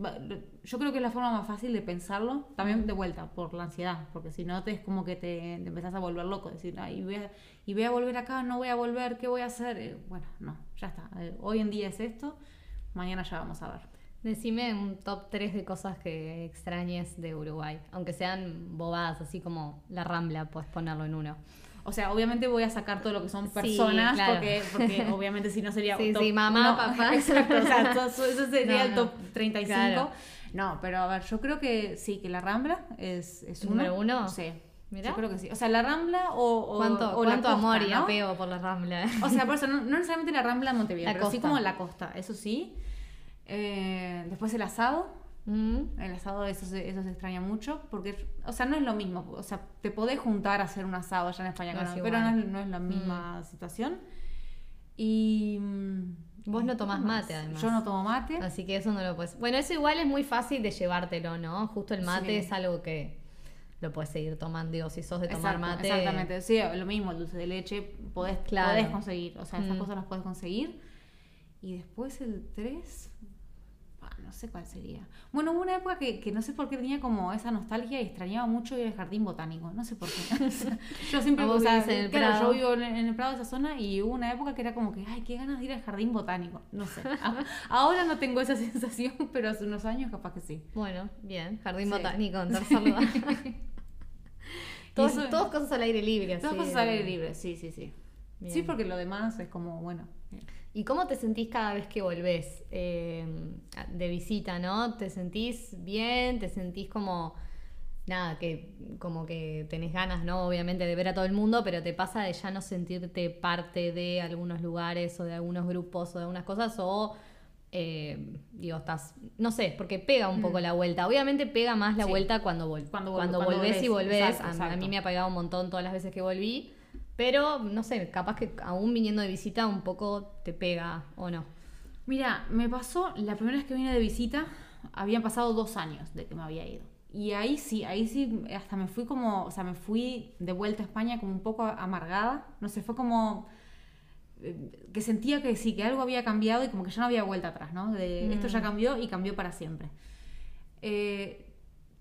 yo creo que es la forma más fácil de pensarlo, también de vuelta, por la ansiedad, porque si no te es como que te, te empezás a volver loco, decir, ay, voy a, y voy a volver acá, no voy a volver, ¿qué voy a hacer? Eh, bueno, no, ya está. Eh, hoy en día es esto, mañana ya vamos a ver. Decime un top 3 de cosas que extrañes de Uruguay, aunque sean bobadas, así como la Rambla, puedes ponerlo en uno. O sea, obviamente voy a sacar todo lo que son Sí, personas, claro. porque, porque [LAUGHS] obviamente si no sería Sí, top sí, mamá, uno. papá. [LAUGHS] Exacto, o sea, [LAUGHS] eso eso sería No, el no. top 35. Claro. No, pero a ver, yo creo que sí, que la Rambla es, es uno. ¿Número uno? Sí. Mirá. Yo creo que sí. O sea, la Rambla o, o, ¿Cuánto, o la cuánto costa, amor y ¿no? apego por la Rambla? O sea, por eso, no, no necesariamente la Rambla de Montevideo, La pero sí como la costa, eso sí. Eh, después el asado. Mm, El asado, eso se, eso se extraña mucho, porque, o sea, no es lo mismo. O sea, te podés juntar a hacer un asado allá en España, No es pero no es, no es la misma situación. Y. mm, Vos no ¿qué tomás más? mate, además. Yo no tomo mate. Así que eso no lo puedes. Bueno, eso igual es muy fácil de llevártelo, ¿no? Justo el mate Sí. es algo que lo puedes seguir tomando. Digo, si sos de tomar Exacto, mate. Exactamente, sí, lo mismo, el dulce de leche podés, Claro. podés conseguir, o sea, esas Mm. cosas las podés conseguir. Y después el 3, no sé cuál sería. Bueno, hubo una época que, que no sé por qué tenía como esa nostalgia y extrañaba mucho ir al jardín botánico, no sé por qué. [LAUGHS] O sea, yo siempre, o sea, en el claro, Prado. yo vivo en, en el Prado de esa zona y hubo una época que era como que, ay, qué ganas de ir al jardín botánico, no sé. [LAUGHS] Ahora no tengo esa [LAUGHS] sensación, pero hace unos años capaz que sí. Bueno, bien. Jardín Sí. botánico en. Todos, eso- todas cosas al aire libre. Todas cosas al aire libre, sí, sí, sí. Bien. Sí, porque lo demás es como, bueno. ¿Y cómo te sentís cada vez que volvés eh, de visita, no? ¿Te sentís bien? ¿Te sentís como nada, que como que tenés ganas, ¿no? Obviamente de ver a todo el mundo, pero te pasa de ya no sentirte parte de algunos lugares o de algunos grupos o de algunas cosas o eh, digo, estás, no sé, porque pega un poco la vuelta. Obviamente pega más la Mm. Sí. vuelta cuando, vol- Cuando vol- cuando, cuando volvés y volvés, exacto, A- mí me ha pegado un montón todas las veces que volví. Pero, no sé, capaz que aún viniendo de visita un poco te pega o no. Mira, me pasó, la primera vez que vine de visita, habían pasado dos años de que me había ido. Y ahí sí, ahí sí, hasta me fui como, o sea, me fui de vuelta a España como un poco amargada. No sé, fue como eh, que sentía que sí, que algo había cambiado y como que ya no había vuelta atrás, ¿no? De esto ya cambió y cambió para siempre. Eh,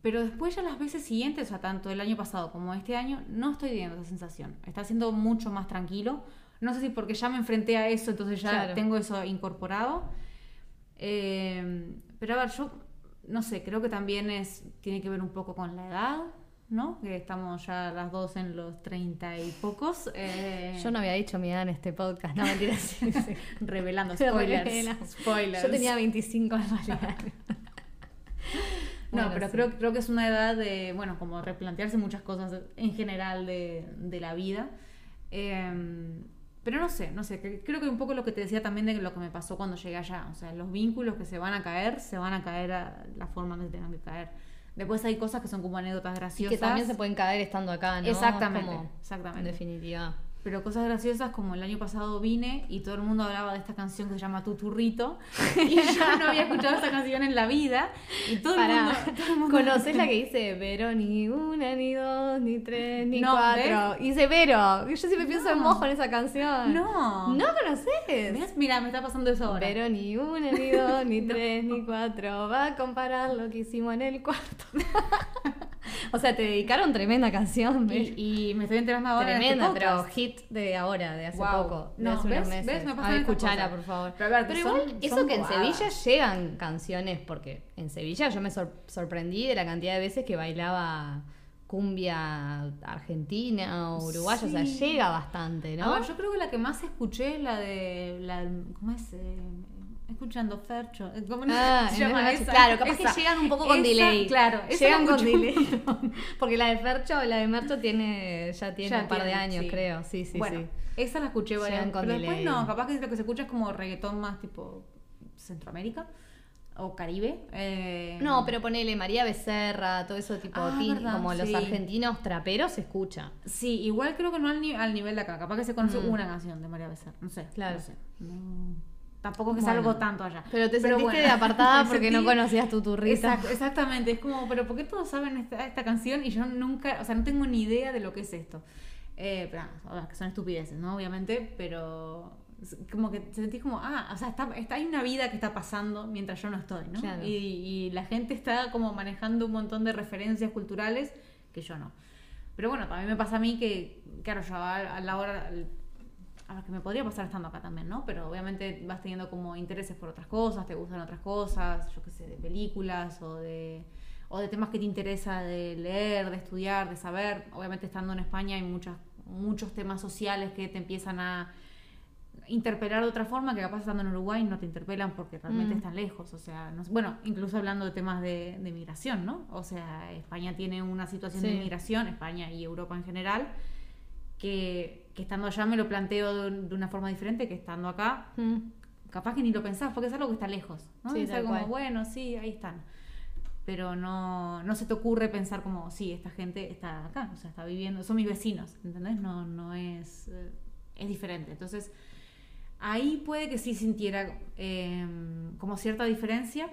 pero después ya las veces siguientes, o sea, tanto el año pasado como este año, no estoy teniendo esa sensación. Está siendo mucho más tranquilo. No sé si porque ya me enfrenté a eso, entonces ya Claro. tengo eso incorporado. Eh, pero a ver, yo no sé, creo que también es tiene que ver un poco con la edad, ¿no? Que estamos ya las dos en los treinta y pocos. eh, Yo no había dicho mi edad en este podcast, no mentira. sí, sí. [LAUGHS] [LAUGHS] revelando spoilers. revela. spoilers. Yo tenía 25 en realidad. [LAUGHS] No, Bueno, pero sí. creo, creo que es una edad de, bueno, como replantearse muchas cosas en general de, de la vida. Eh, pero no sé, no sé, cre- creo que un poco lo que te decía también de lo que me pasó cuando llegué allá. O sea, los vínculos que se van a caer, se van a caer a la forma que tengan que caer. Después hay cosas que son como anécdotas Y graciosas. que también se pueden caer estando acá, ¿no? Exactamente, Como, En exactamente. definitiva. Pero cosas graciosas como el año pasado vine y todo el mundo hablaba de esta canción que se llama Tu Turrito [LAUGHS] y yo no había escuchado esta canción en la vida y todo el Pará, mundo... [LAUGHS] todo el mundo- ¿Conoces la [LAUGHS] que dice Vero ni una, ni dos, ni tres, ni No, cuatro? Y dice Vero. Yo siempre pienso en No. mojo en esa canción. No. ¿No conoces? ¿Ves? Mira, me está pasando eso ahora. Pero ni una, ni dos, ni tres, ni cuatro. Va a comparar lo que hicimos en el cuarto. O sea, te dedicaron tremenda canción. Y, y me estoy enterando ahora. en este Tremenda, pero hit de ahora, de hace poco. De No, hace ¿ves? meses. ¿Ves? Me pasan a ver, estas escuchala, por favor. Pero igual, son- eso son que en. Sevilla llegan canciones, porque en Sevilla yo me sor- sorprendí de la cantidad de veces que bailaba cumbia argentina o uruguaya, o sea, llega bastante, ¿no? A ver, yo creo que la que más escuché es la de. La, ¿Cómo es? Eh, escuchando Fercho. ¿Cómo no Ah, se en llama el- esa? claro, capaz Esa. que llegan un poco con Esa, delay. Claro, llegan con delay. [LAUGHS] Porque la de Fercho, la de Mercho tiene, ya tiene Ya un par de años, sí. creo. Sí, sí, bueno, sí. esa la escuché varias Pero después delay. no, capaz que lo que se escucha es como reggaetón más tipo Centroamérica o Caribe. eh, No, pero ponele María Becerra, todo eso tipo, Ah, tin- verdad, como los argentinos traperos se escucha. Sí, igual creo que no al, ni- al nivel de acá. Capaz que se conoce Mm. una canción de María Becerra. No sé. Claro. No sé. No- tampoco es que Bueno. salgo tanto allá. Pero te sentiste bueno, de apartada [LAUGHS] porque no conocías tu turrita. Exact- exactamente. Es como, pero ¿por qué todos saben esta, esta canción y yo nunca, o sea, no tengo ni idea de lo que es esto? Eh, pero, que son estupideces, ¿no? Obviamente, pero como que sentís como, ah, o sea, está, está, hay una vida que está pasando mientras yo no estoy, ¿no? Claro. Y, y la gente está como manejando un montón de referencias culturales que yo no. Pero bueno, también me pasa a mí que, claro, yo a, la hora, a ver, que me podría pasar estando acá también, ¿no? Pero obviamente vas teniendo como intereses por otras cosas, te gustan otras cosas, yo qué sé, de películas o de, o de temas que te interesa de leer, de estudiar, de saber. Obviamente estando en España hay muchas, muchos temas sociales que te empiezan a interpelar de otra forma que capaz estando en Uruguay no te interpelan porque realmente Mm. están lejos. O sea, no bueno, incluso hablando de temas de, de migración, ¿no? O sea, España tiene una situación de migración, España y Europa en general, que, que estando allá me lo planteo de, de una forma diferente que estando acá. Mm. Capaz que ni lo pensás, porque es algo que está lejos, ¿no? Sí, es algo como, bueno, sí, ahí están. Pero no, no se te ocurre pensar como, sí, esta gente está acá, o sea, está viviendo, son mis vecinos, ¿entendés? No, no es, eh, es diferente. Entonces, ahí puede que sí sintiera eh, como cierta diferencia,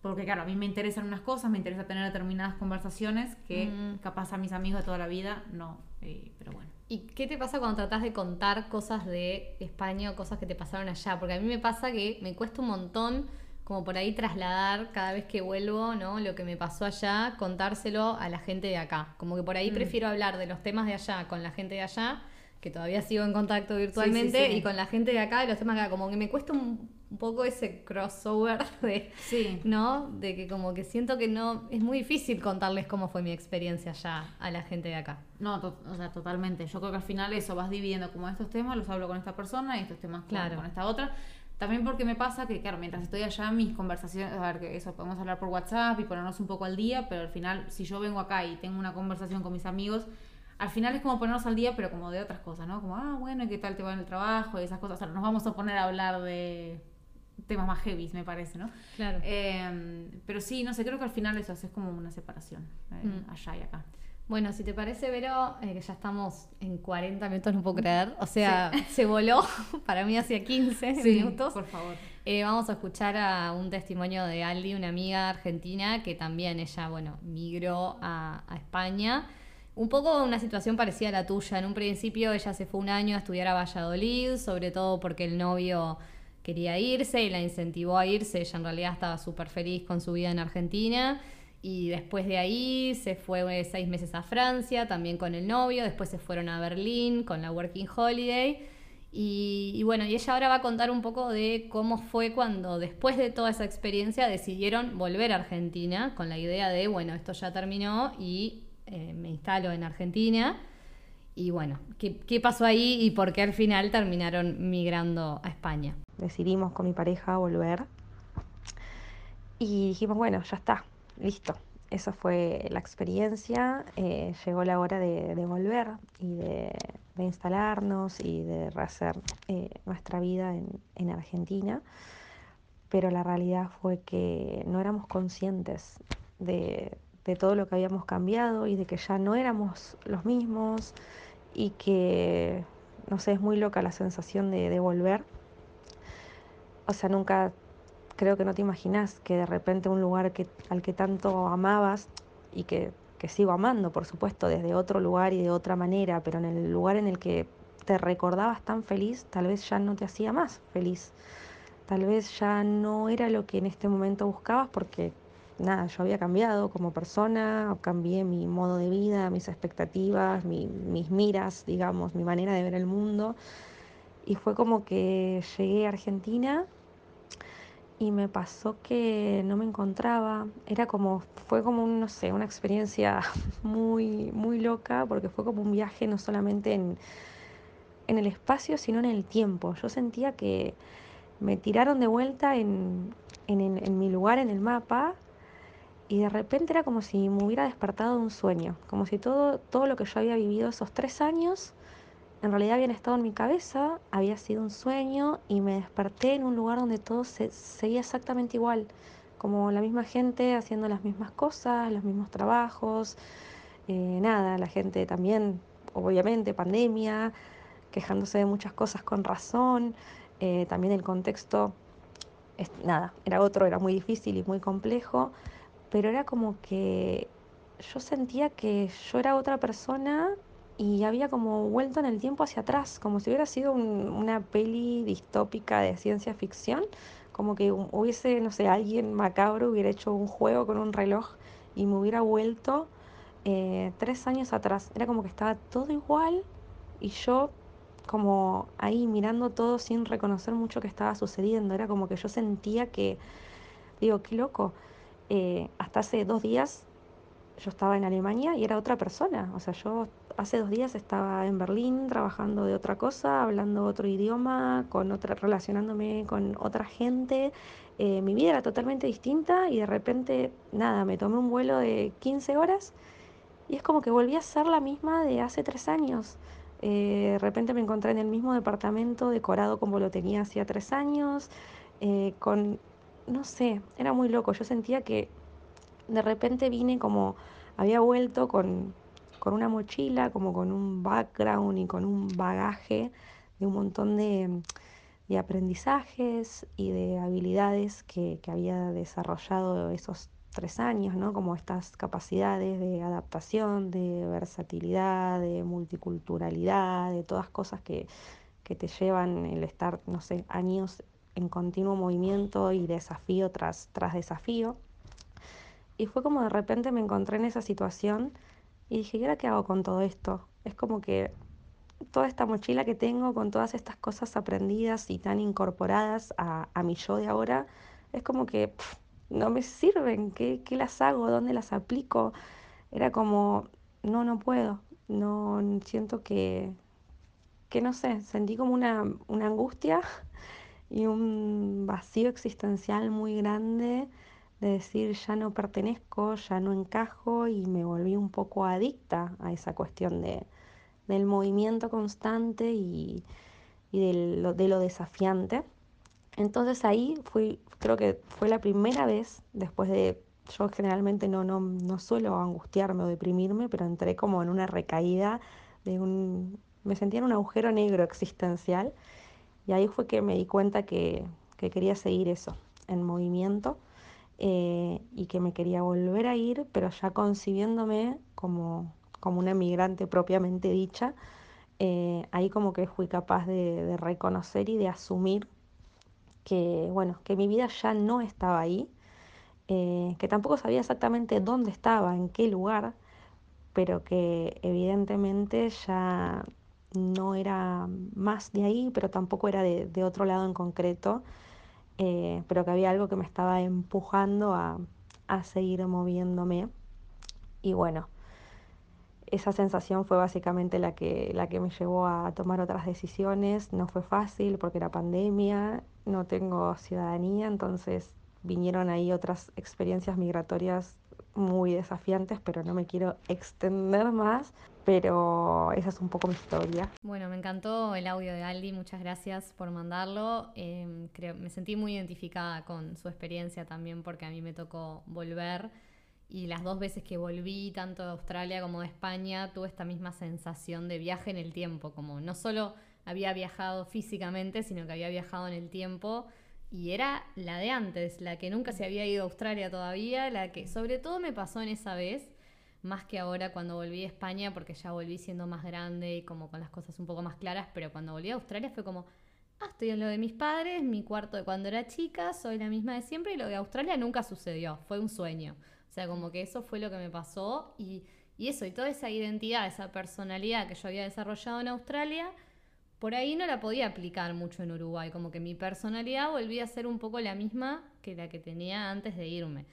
porque claro, a mí me interesan unas cosas, me interesa tener determinadas conversaciones que Mm. capaz a mis amigos de toda la vida no, eh, pero bueno. ¿Y qué te pasa cuando tratás de contar cosas de España o cosas que te pasaron allá? Porque a mí me pasa que me cuesta un montón como por ahí trasladar cada vez que vuelvo, ¿no? Lo que me pasó allá, contárselo a la gente de acá. Como que por ahí Mm. prefiero hablar de los temas de allá con la gente de allá, que todavía sigo en contacto virtualmente, sí. y con la gente de acá de los temas de acá. Como que me cuesta un, un poco ese crossover [LAUGHS] de, Sí. ¿no? De que como que siento que no, es muy difícil contarles cómo fue mi experiencia allá a la gente de acá. No, o sea, totalmente. Yo creo que al final eso vas dividiendo como estos temas, los hablo con esta persona y estos temas con, Claro. con esta otra. También porque me pasa que, claro, mientras estoy allá, mis conversaciones, a ver, que eso podemos hablar por WhatsApp y ponernos un poco al día, pero al final, si yo vengo acá y tengo una conversación con mis amigos, al final es como ponernos al día, pero como de otras cosas, ¿no? Como, ah, bueno, ¿y qué tal te va en el trabajo? Y esas cosas. O sea, nos vamos a poner a hablar de, temas más heavy, me parece, ¿no? Claro. Eh, pero sí, no sé, creo que al final eso es como una separación, eh, Mm. allá y acá. Bueno, si te parece, Vero, eh, que ya estamos en 40 minutos, no puedo creer. O sea, se voló. [LAUGHS] Para mí hacía 15 minutos. por favor. Eh, vamos a escuchar a un testimonio de Aldi, una amiga argentina que también ella, bueno, migró a, a España. Un poco una situación parecida a la tuya. En un principio ella se fue un año a estudiar a Valladolid, sobre todo porque el novio quería irse y la incentivó a irse. Ella en realidad estaba súper feliz con su vida en Argentina. Y después de ahí se fue eh, seis meses a Francia, también con el novio. Después se fueron a Berlín con la Working Holiday. Y, y bueno, y ella ahora va a contar un poco de cómo fue cuando después de toda esa experiencia decidieron volver a Argentina con la idea de, bueno, esto ya terminó y eh, me instalo en Argentina. Y bueno, ¿qué, ¿qué pasó ahí y por qué al final terminaron migrando a España? decidimos con mi pareja volver y dijimos, bueno, ya está, listo. Esa fue la experiencia, eh, llegó la hora de, volver y de, de instalarnos y de rehacer eh, nuestra vida en, en Argentina, pero la realidad fue que no éramos conscientes de, de todo lo que habíamos cambiado y de que ya no éramos los mismos y que, no sé, es muy loca la sensación de, volver o sea, nunca creo que no te imaginas que de repente un lugar que, al que tanto amabas y que, que sigo amando, por supuesto, desde otro lugar y de otra manera, pero en el lugar en el que te recordabas tan feliz, tal vez ya no te hacía más feliz. Tal vez ya no era lo que en este momento buscabas porque, nada, yo había cambiado como persona, cambié mi modo de vida, mis expectativas, mi- mis miras, digamos, mi manera de ver el mundo. Y fue como que llegué a Argentina y me pasó que no me encontraba. Era como, fue como, un, no sé, una experiencia [LAUGHS] muy, muy loca porque fue como un viaje no solamente en, en el espacio, sino en el tiempo. Yo sentía que me tiraron de vuelta en, en, en- en mi lugar en el mapa y de repente era como si me hubiera despertado de un sueño, como si todo, todo lo que yo había vivido esos tres años en realidad habían estado en mi cabeza, había sido un sueño y me desperté en un lugar donde todo se, seguía exactamente igual, como la misma gente haciendo las mismas cosas, los mismos trabajos, eh, nada, la gente también, obviamente, pandemia, quejándose de muchas cosas con razón, eh, también el contexto, nada, era otro, era muy difícil y muy complejo, pero era como que yo sentía que yo era otra persona y había como vuelto en el tiempo hacia atrás, como si hubiera sido un- una peli distópica de ciencia ficción, como que hu- hubiese, no sé, alguien macabro hubiera hecho un juego con un reloj y me hubiera vuelto eh, tres años atrás. Era como que estaba todo igual y yo como ahí mirando todo sin reconocer mucho que estaba sucediendo. Era como que yo sentía que, digo, qué loco. Eh, hasta hace dos días yo estaba en Alemania y era otra persona. O sea, yo hace dos días estaba en Berlín trabajando de otra cosa, hablando otro idioma, con otra, relacionándome con otra gente. Eh, mi vida era totalmente distinta y de repente, nada, me tomé un vuelo de 15 horas y es como que volví a ser la misma de hace tres años. Eh, de repente me encontré en el mismo departamento decorado como lo tenía hacía tres años, con, no sé, era muy loco. Yo sentía que de repente vine como, había vuelto con, con una mochila, como con un background y con un bagaje de un montón de, de aprendizajes y de habilidades que, que había desarrollado esos tres años, ¿no? Como estas capacidades de adaptación, de versatilidad, de multiculturalidad, de todas cosas que, que te llevan el estar, no sé, años en continuo movimiento y desafío tras, tras desafío. Y fue como de repente me encontré en esa situación y dije, ¿y ahora qué hago con todo esto? Es como que toda esta mochila que tengo con todas estas cosas aprendidas y tan incorporadas a, a mi yo de ahora, es como que no me sirven. ¿Qué, ¿Qué las hago? ¿Dónde las aplico? Era como, no, no puedo. No siento que, que no sé, sentí como una, una angustia [LAUGHS] y un vacío existencial muy grande de decir ya no pertenezco, ya no encajo y me volví un poco adicta a esa cuestión de, del movimiento constante y, y de, lo, de lo desafiante. Entonces ahí fui, creo que fue la primera vez después de, yo generalmente no, no, no suelo angustiarme o deprimirme, pero entré como en una recaída de un, me sentía en un agujero negro existencial y ahí fue que me di cuenta que, que quería seguir eso, en movimiento eh, y que me quería volver a ir, pero ya concibiéndome como, como una migrante propiamente dicha. Eh, ahí como que fui capaz de, de reconocer y de asumir que, bueno, que mi vida ya no estaba ahí, eh, que tampoco sabía exactamente dónde estaba, en qué lugar, pero que evidentemente ya no era más de ahí, pero tampoco era de, otro lado en concreto, eh, pero que había algo que me estaba empujando a, a seguir moviéndome. Y bueno, esa sensación fue básicamente la que, la que me llevó a tomar otras decisiones. No fue fácil porque era pandemia, no tengo ciudadanía, entonces vinieron ahí otras experiencias migratorias muy desafiantes, pero no me quiero extender más. Pero esa es un poco mi historia. Bueno, me encantó el audio de Aldi, muchas gracias por mandarlo. Eh, creo, me sentí muy identificada con su experiencia también porque a mí me tocó volver y las dos veces que volví, tanto de Australia como de España, tuve esta misma sensación de viaje en el tiempo, como no solo había viajado físicamente, sino que había viajado en el tiempo y era la de antes, la que nunca se había ido a Australia todavía, la que sobre todo me pasó en esa vez, más que ahora cuando volví a España, porque ya volví siendo más grande y como con las cosas un poco más claras, pero cuando volví a Australia fue como, ah, estoy en lo de mis padres, mi cuarto de cuando era chica, soy la misma de siempre y lo de Australia nunca sucedió, fue un sueño. O sea, como que eso fue lo que me pasó y, y eso, y toda esa identidad, esa personalidad que yo había desarrollado en Australia, por ahí no la podía aplicar mucho en Uruguay, como que mi personalidad volvía a ser un poco la misma que la que tenía antes de irme.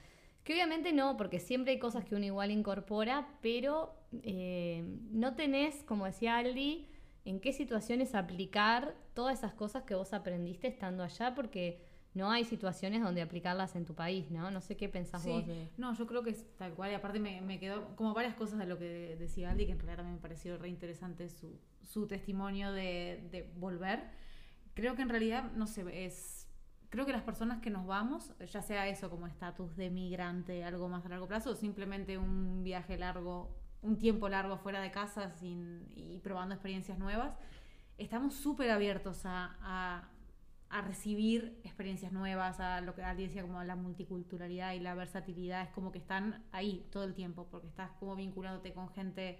Que obviamente no, porque siempre hay cosas que uno igual incorpora, pero eh, no tenés, como decía Aldi, en qué situaciones aplicar todas esas cosas que vos aprendiste estando allá, porque no hay situaciones donde aplicarlas en tu país, ¿no? No sé qué pensás Sí, vos de... no, yo creo que es tal cual. Y aparte me, me quedó como varias cosas de lo que decía Andy, que en realidad también me pareció re interesante su, su testimonio de, de volver. Creo que en realidad, no sé, es. Creo que las personas que nos vamos, ya sea eso como estatus de migrante, algo más a largo plazo, o simplemente un viaje largo, un tiempo largo fuera de casa sin, y probando experiencias nuevas, estamos súper abiertos a, a, a recibir experiencias nuevas, a lo que Aldi decía como la multiculturalidad y la versatilidad, es como que están ahí todo el tiempo, porque estás como vinculándote con gente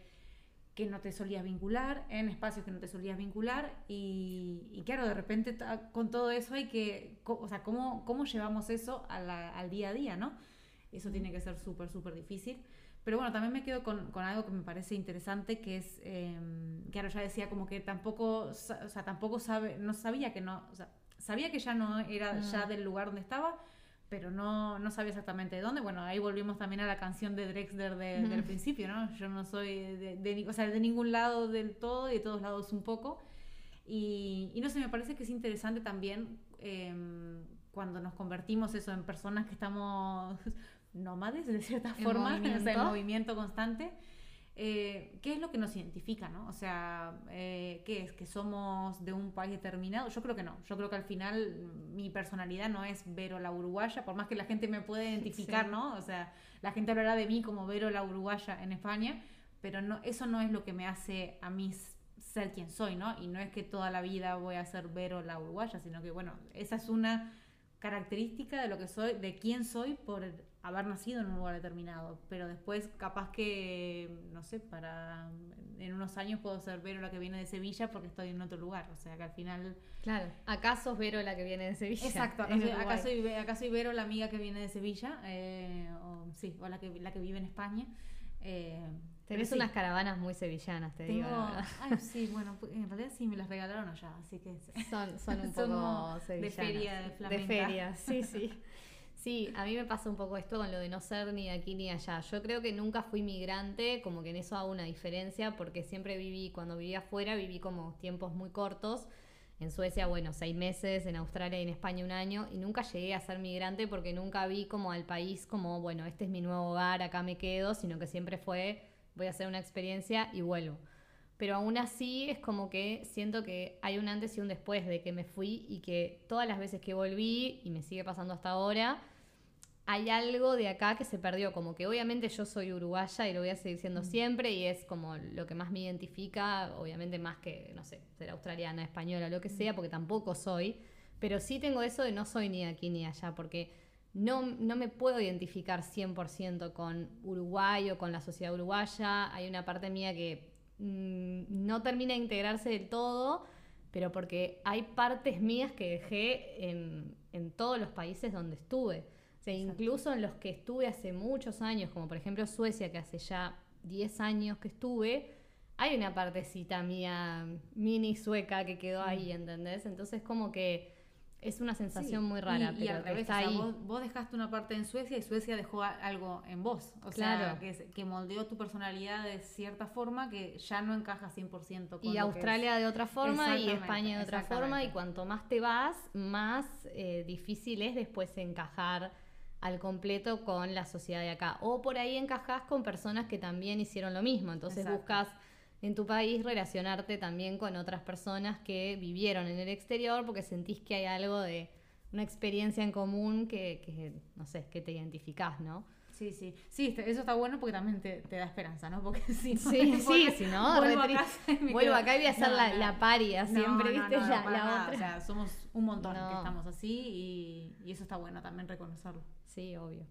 que no te solías vincular, en espacios que no te solías vincular, y, y claro, de repente con todo eso hay que, o sea, ¿cómo, cómo llevamos eso a la- al día a día, no? Eso tiene que ser súper, súper difícil. Pero bueno, también me quedo con, con algo que me parece interesante, que es, eh, ya decía como que tampoco, o sea, tampoco sabe, no sabía que no, o sea, sabía que ya no era ya del lugar donde estaba, pero no, no sabía exactamente de dónde. Bueno, ahí volvimos también a la canción de Drexler de- del principio, ¿no? Yo no soy de, de o sea, de ningún lado del todo y de todos lados un poco. Y, y no sé, me parece que es interesante también eh, cuando nos convertimos eso en personas que estamos [LAUGHS] nómades de cierta forma, [LAUGHS] en movimiento constante. Eh, ¿Qué es lo que nos identifica, no? O sea, eh, ¿qué es? ¿Que somos de un país determinado? Yo creo que no. Yo creo que al final mm, mi personalidad no es Vero la uruguaya, por más que la gente me puede [LAUGHS] identificar, Sí. ¿no? O sea, la gente hablará de mí como Vero la uruguaya en España, pero no, eso no es lo que me hace a mí ser quien soy, ¿no? Y no es que toda la vida voy a ser Vero la uruguaya, sino que, bueno, esa es una característica de lo que soy, de quién soy por haber nacido en un lugar determinado. Pero después, capaz que, no sé, para en unos años puedo ser Vero la que viene de Sevilla porque estoy en otro lugar. O sea, que al final. Claro, ¿acaso Vero la que viene de Sevilla? Exacto, [LAUGHS] acá soy, acá Uruguay. soy, acá soy Vero, la amiga que viene de Sevilla, eh, o, sí, o la que, la que vive en España. Eh, Tenés sí. unas caravanas muy sevillanas, te digo. La ay, sí, bueno, en realidad sí me las regalaron allá, así que Son, son un [LAUGHS] Son poco como de sevillanas. feria de De flamenca. feria, sí, sí. [LAUGHS] Sí, a mí me pasa un poco esto con lo de no ser ni aquí ni allá. Yo creo que nunca fui migrante, como que en eso hago una diferencia, porque siempre viví, cuando vivía afuera, viví como tiempos muy cortos. En Suecia, bueno, seis meses, en Australia y en España un año, y nunca llegué a ser migrante porque nunca vi como al país como, bueno, este es mi nuevo hogar, acá me quedo, sino que siempre fue, voy a hacer una experiencia y vuelvo. pero aún así es como que siento que hay un antes y un después de que me fui y que todas las veces que volví, y me sigue pasando hasta ahora, hay algo de acá que se perdió, como que obviamente yo soy uruguaya y lo voy a seguir siendo siempre y es como lo que más me identifica, obviamente más que, no sé, ser australiana, española, lo que sea, porque tampoco soy, pero sí tengo eso de no soy ni aquí ni allá, porque no, no me puedo identificar 100% con Uruguay o con la sociedad uruguaya, hay una parte mía que mm, no termina de integrarse del todo, pero porque hay partes mías que dejé en, en todos los países donde estuve. O sea, incluso en los que estuve hace muchos años, como por ejemplo Suecia, que hace ya 10 años que estuve, hay una partecita mía mini sueca que quedó ahí, ¿entendés? Entonces como que es una sensación Sí, muy rara, y, pero y al que revés, está o sea, ahí. Vos, vos dejaste una parte en Suecia y Suecia dejó a- algo en vos. O sea, Claro. que, es- que moldeó tu personalidad de cierta forma que ya no encaja 100% con lo Y que Australia es. de otra forma y España de otra forma y cuanto más te vas, más eh, difícil es después encajar al completo con la sociedad de acá. O por ahí encajás con personas que también hicieron lo mismo. Entonces Exacto. buscas en tu país relacionarte también con otras personas que vivieron en el exterior porque sentís que hay algo de una experiencia en común que, que no sé, que te identificás, ¿no? Sí, sí. Sí, este- eso está bueno porque también te, te da esperanza, ¿no? Porque si no, Sí, [LAUGHS] sí, si no, vuelvo a casa y Vuelvo quedo- acá y voy a ser No, la, no. la paria siempre, ¿viste? la, otra. O sea, somos un montón que estamos así y, y eso está bueno también reconocerlo. Sí, obvio.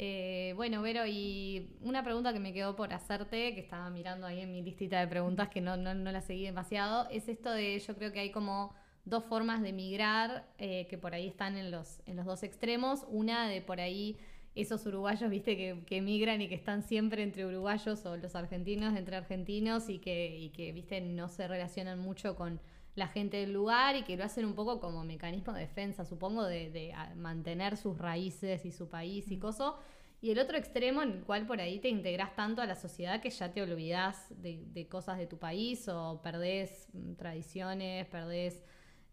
Eh, bueno, Vero, y una pregunta que me quedó por hacerte, que estaba mirando ahí en mi listita de preguntas que no, no, no la seguí demasiado, es esto de, yo creo que hay como dos formas de migrar eh, que por ahí están en los, en los dos extremos. Una de por ahí esos uruguayos, viste, que, que migran y que están siempre entre uruguayos o los argentinos entre argentinos y que, y que, viste, no se relacionan mucho con la gente del lugar y que lo hacen un poco como mecanismo de defensa, supongo, de, de, mantener sus raíces y su país y coso. Y el otro extremo en el cual por ahí te integras tanto a la sociedad que ya te olvidás de, de cosas de tu país o perdés mm, tradiciones, perdés,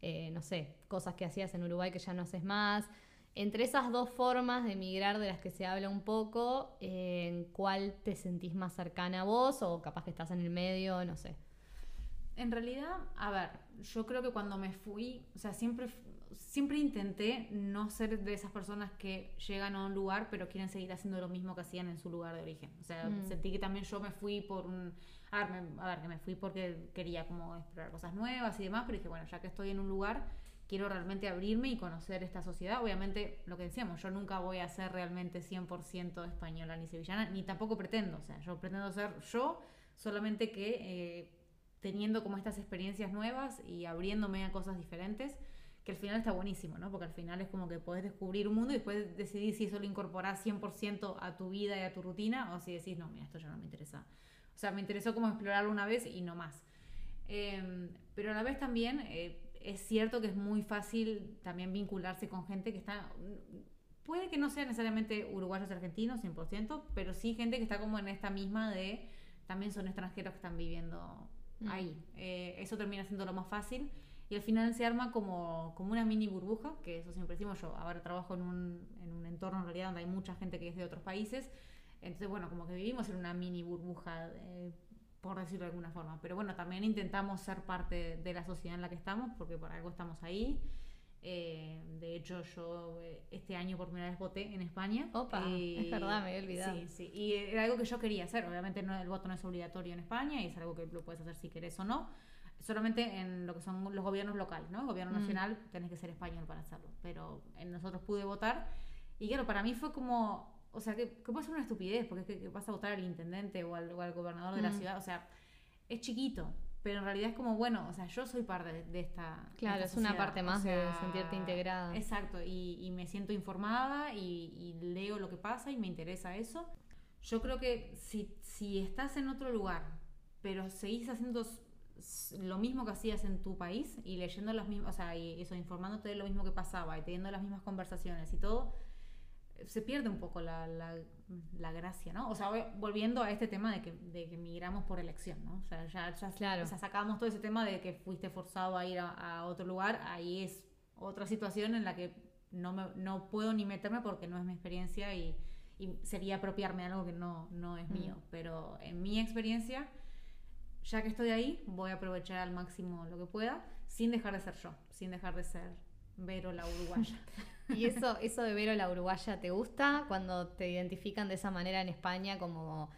eh, no sé, cosas que hacías en Uruguay que ya no haces más. Entre esas dos formas de emigrar de las que se habla un poco, eh, ¿en cuál te sentís más cercana a vos o capaz que estás en el medio, no sé? En realidad, a ver, yo creo que cuando me fui, o sea, siempre, siempre intenté no ser de esas personas que llegan a un lugar pero quieren seguir haciendo lo mismo que hacían en su lugar de origen. O sea, Mm. sentí que también yo me fui por un... A ver, me- a ver, que me fui porque quería como explorar cosas nuevas y demás, pero dije, bueno, ya que estoy en un lugar, quiero realmente abrirme y conocer esta sociedad. Obviamente, lo que decíamos, yo nunca voy a ser realmente 100% española ni sevillana, ni tampoco pretendo. O sea, yo pretendo ser yo, solamente que... eh, teniendo como estas experiencias nuevas y abriéndome a cosas diferentes, que al final está buenísimo, ¿no? Porque al final es como que podés descubrir un mundo y después decidir si eso lo incorporás 100% a tu vida y a tu rutina o si decís, no, mira, esto ya no me interesa. O sea, me interesó como explorarlo una vez y no más. Eh, pero a la vez también eh, es cierto que es muy fácil también vincularse con gente que está... Puede que no sea necesariamente uruguayos argentinos 100%, pero sí gente que está como en esta misma de... También son extranjeros que están viviendo Mm. ahí. Eh, eso termina siendo lo más fácil. Y al final se arma como, como una mini burbuja, que eso siempre decimos yo. Ahora trabajo en un, en un entorno en realidad donde hay mucha gente que es de otros países. Entonces, bueno, como que vivimos en una mini burbuja, por decirlo de alguna forma. Pero bueno, también intentamos ser parte de la sociedad en la que estamos, porque por algo estamos ahí. Eh, de hecho, yo eh, este año por primera vez voté en España. Opa, [LAUGHS] es verdad, me había olvidado. Sí, sí. Y era algo que yo quería hacer. Obviamente no, el voto no es obligatorio en España y es algo que lo puedes hacer si querés o no. Solamente en lo que son los gobiernos locales, ¿no? El gobierno Mm. nacional tenés que ser español para hacerlo. Pero en nosotros pude votar. Y claro, para mí fue como. O sea, que, que puede ser una estupidez, porque es que, que vas a votar al intendente o al, o al gobernador de la Mm. ciudad. O sea, es chiquito. Pero en realidad es como, bueno, o sea, yo soy parte de, de esta. de Claro, esta es una parte O más de sea, sentirte integrada. Exacto, y, y me siento informada y, y leo lo que pasa y me interesa eso. Yo creo que si, si estás en otro lugar, pero seguís haciendo lo mismo que hacías en tu país y leyendo las mismas, o sea, y eso, informándote de lo mismo que pasaba y teniendo las mismas conversaciones y todo, se pierde un poco la, la, la gracia, ¿no? O sea, volviendo a este tema de que, de que migramos por elección, ¿no? O sea, ya, ya Claro. o sea, sacamos todo ese tema de que fuiste forzado a ir a, a otro lugar, ahí es otra situación en la que no, me, no puedo ni meterme porque no es mi experiencia y, y sería apropiarme de algo que no, no es mío. Pero en mi experiencia, ya que estoy ahí, voy a aprovechar al máximo lo que pueda, sin dejar de ser yo, sin dejar de ser Vero la uruguaya. ¿Y eso, eso de Vero la uruguaya te gusta cuando te identifican de esa manera en España como...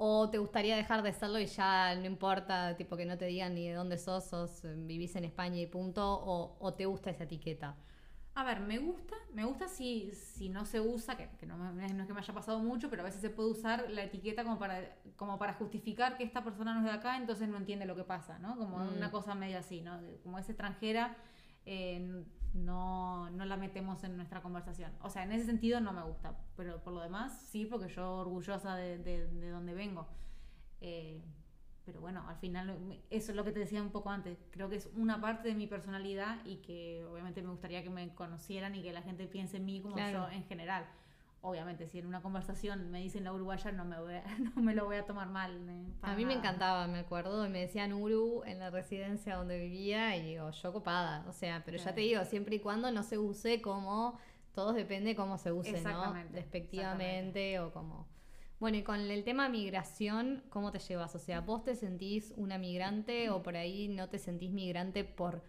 ¿O te gustaría dejar de serlo y ya no importa, tipo que no te digan ni de dónde sos, sos vivís en España y punto? ¿O, o te gusta esa etiqueta? A ver, me gusta, me gusta si, si no se usa, que, que no, es que me haya pasado mucho, pero a veces se puede usar la etiqueta como para, como para justificar que esta persona no es de acá, entonces no entiende lo que pasa, ¿no? Como Mm. una cosa media así, ¿no? Como es extranjera, eh, no, no la metemos en nuestra conversación. O sea, en ese sentido no me gusta, pero por lo demás sí, porque yo orgullosa de, de, de donde vengo. Eh, pero bueno, al final eso es lo que te decía un poco antes. Creo que es una parte de mi personalidad y que obviamente me gustaría que me conocieran y que la gente piense en mí como Claro. yo en general. Obviamente, si en una conversación me dicen la uruguaya, no me, voy a- [LAUGHS] no me lo voy a tomar mal. A mí me encantaba, me acuerdo, y me decían Uru en la residencia donde vivía y digo, yo copada, o sea, pero ya te digo, siempre y cuando no se use como, todo depende cómo se use, ¿no? Exactamente, Despectivamente o como... Bueno, y con el tema migración, ¿cómo te llevas? O sea, ¿vos te sentís una migrante o por ahí no te sentís migrante por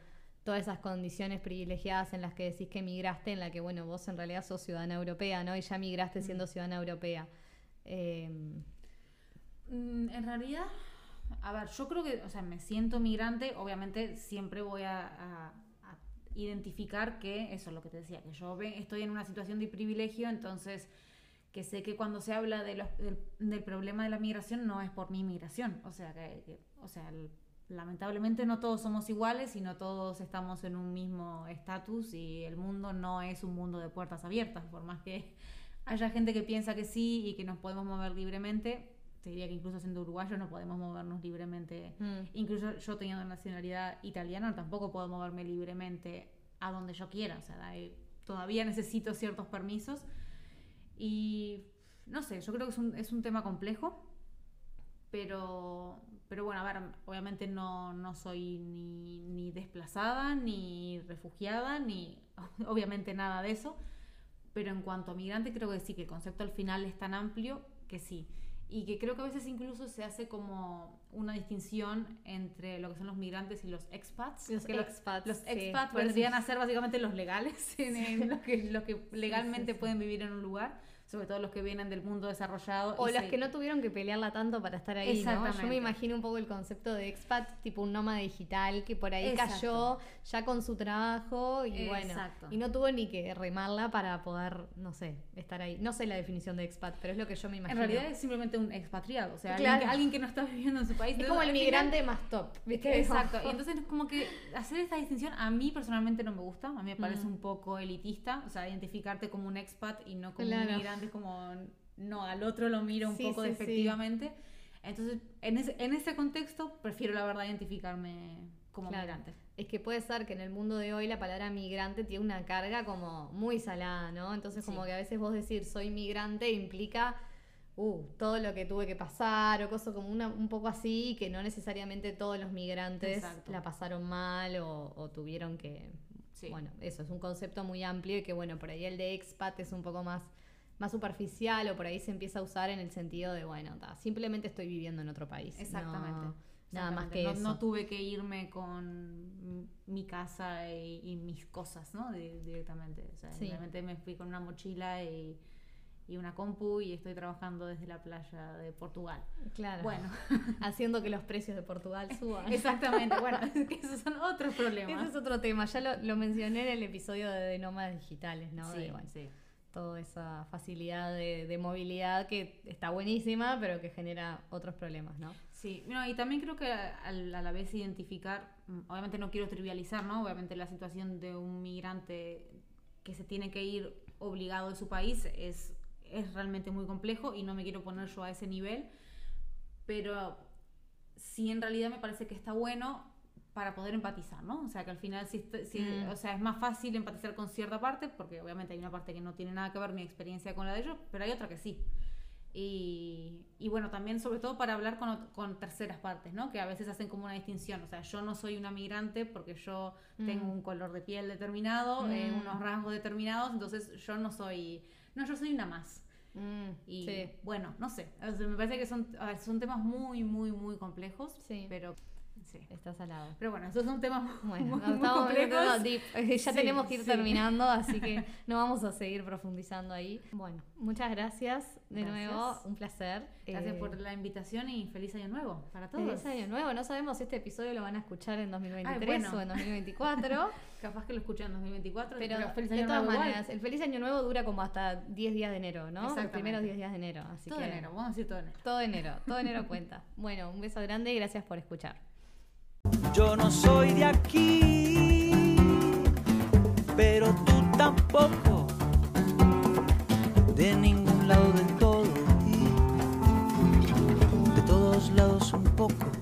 todas esas condiciones privilegiadas en las que decís que migraste, en la que, bueno, vos en realidad sos ciudadana europea, ¿no? Y ya migraste siendo ciudadana europea. Eh, Mm, En realidad, a ver, yo creo que, o sea, me siento migrante, obviamente siempre voy a, a- a identificar que, eso es lo que te decía, que yo estoy en una situación de privilegio, entonces que sé que cuando se habla de los- del, del problema de la migración no es por mi migración, o sea, que, que- o sea, el- lamentablemente no todos somos iguales y no todos estamos en un mismo estatus y el mundo no es un mundo de puertas abiertas, por más que haya gente que piensa que sí y que nos podemos mover libremente, te diría que incluso siendo uruguayos no podemos movernos libremente. Mm. Incluso yo teniendo nacionalidad italiana tampoco puedo moverme libremente a donde yo quiera. O sea, todavía necesito ciertos permisos. Y no sé, yo creo que es un, es un tema complejo. Pero, pero bueno, a ver, obviamente no, no soy ni, ni desplazada, ni refugiada, ni [LAUGHS] obviamente nada de eso. Pero en cuanto a migrante, creo que sí, que el concepto al final es tan amplio que sí. Y que creo que a veces incluso se hace como una distinción entre lo que son los migrantes y los expats. Los Que expats, Los sí. expats a ser básicamente los legales, [LAUGHS] en, en los, que, los que legalmente sí, sí. pueden vivir en un lugar, sobre todo los que vienen del mundo desarrollado. O se- que no tuvieron que pelearla tanto para estar ahí, ¿no? Yo Exactamente. me imagino un poco el concepto de expat, tipo un nómada digital, que por ahí Exacto. cayó ya con su trabajo y bueno, Exacto. y no tuvo ni que remarla para poder, no sé, estar ahí. No sé la definición de expat, pero es lo que yo me En imagino. realidad es simplemente un expatriado, o sea, Claro. alguien, que, alguien que no está viviendo en su país. es como el final- migrante más top, ¿viste? Exacto, y entonces es como que hacer esta distinción a mí personalmente no me gusta, a mí me parece Mm. un poco elitista, o sea, identificarte como un expat y no como Claro. un migrante, es como, no, al otro lo miro un Sí, poco sí. Entonces, en ese, en ese contexto, prefiero la verdad identificarme como Claro. migrante. Es que puede ser que en el mundo de hoy la palabra migrante tiene una carga como muy salada, ¿no? Entonces como que a veces vos decir soy migrante implica uh, todo lo que tuve que pasar o cosas como una, un poco así, que no necesariamente todos los migrantes Exacto. la pasaron mal o, o tuvieron que... Bueno, eso es un concepto muy amplio y que bueno, por ahí el de expat es un poco más más superficial o por ahí se empieza a usar en el sentido de, bueno, ta, simplemente estoy viviendo en otro país. Exactamente. No- nada más que no, eso. no tuve que irme con mi casa y, y mis cosas, ¿no? Di- directamente. O sea, Sí. realmente me fui con una mochila y, y una compu y estoy trabajando desde la playa de Portugal. Claro. Bueno. [LAUGHS] Haciendo que los precios de Portugal [LAUGHS] suban. Exactamente. Bueno, esos son otros [LAUGHS] problemas. Ese es otro tema. Ya lo, lo mencioné en el episodio de, de nómadas digitales, ¿no? Sí, De, bueno, sí. Toda esa facilidad de, de movilidad que está buenísima, pero que genera otros problemas, ¿no? Sí, no, y también creo que al- a, la vez identificar, mm, obviamente no quiero trivializar, ¿no? Obviamente la situación de un migrante que se tiene que ir obligado de su país es, es realmente muy complejo y no me quiero poner yo a ese nivel, pero sí en realidad me parece que está bueno para poder empatizar, ¿no? O sea, que al final sí- Mm. o sea, es más fácil empatizar con cierta parte, porque obviamente hay una parte que no tiene nada que ver mi experiencia con la de ellos, pero hay otra que sí. Y, y bueno, también sobre todo para hablar con, terceras partes, ¿no? Que a veces hacen como una distinción. O sea, yo no soy una migrante porque yo tengo Mm. un color de piel determinado, eh, Mm. unos rasgos determinados, entonces yo no soy, no, yo soy una más. Mm, Y sí. bueno, no sé. o sea, me parece que son, ver, son temas muy, muy, muy complejos. Sí. Pero sí. Estás al lado. Pero bueno, estos son temas Bueno, muy, nos muy estamos complejos. deep. [LAUGHS] Eh, Ya Sí, tenemos que ir sí. terminando, así que [LAUGHS] no vamos a seguir profundizando ahí. Bueno, muchas gracias de Gracias. nuevo, un placer. Gracias Eh, por la invitación y feliz año nuevo para todos. Feliz año nuevo, no sabemos si este episodio lo van a escuchar en 2023 Ay, bueno. o en 2024. [LAUGHS] Capaz que lo escuchan en 2024, Pero, pero, feliz de todas nuevo igual. maneras, el feliz año nuevo dura como hasta 10 días de enero, ¿no? Los primeros 10 días de enero. Así todo que enero, vamos a decir todo enero. Todo enero, todo enero cuenta. Bueno, un beso grande y gracias por escuchar. Yo no soy de aquí, pero tú tampoco, de ningún lado del todo, y de todos lados un poco.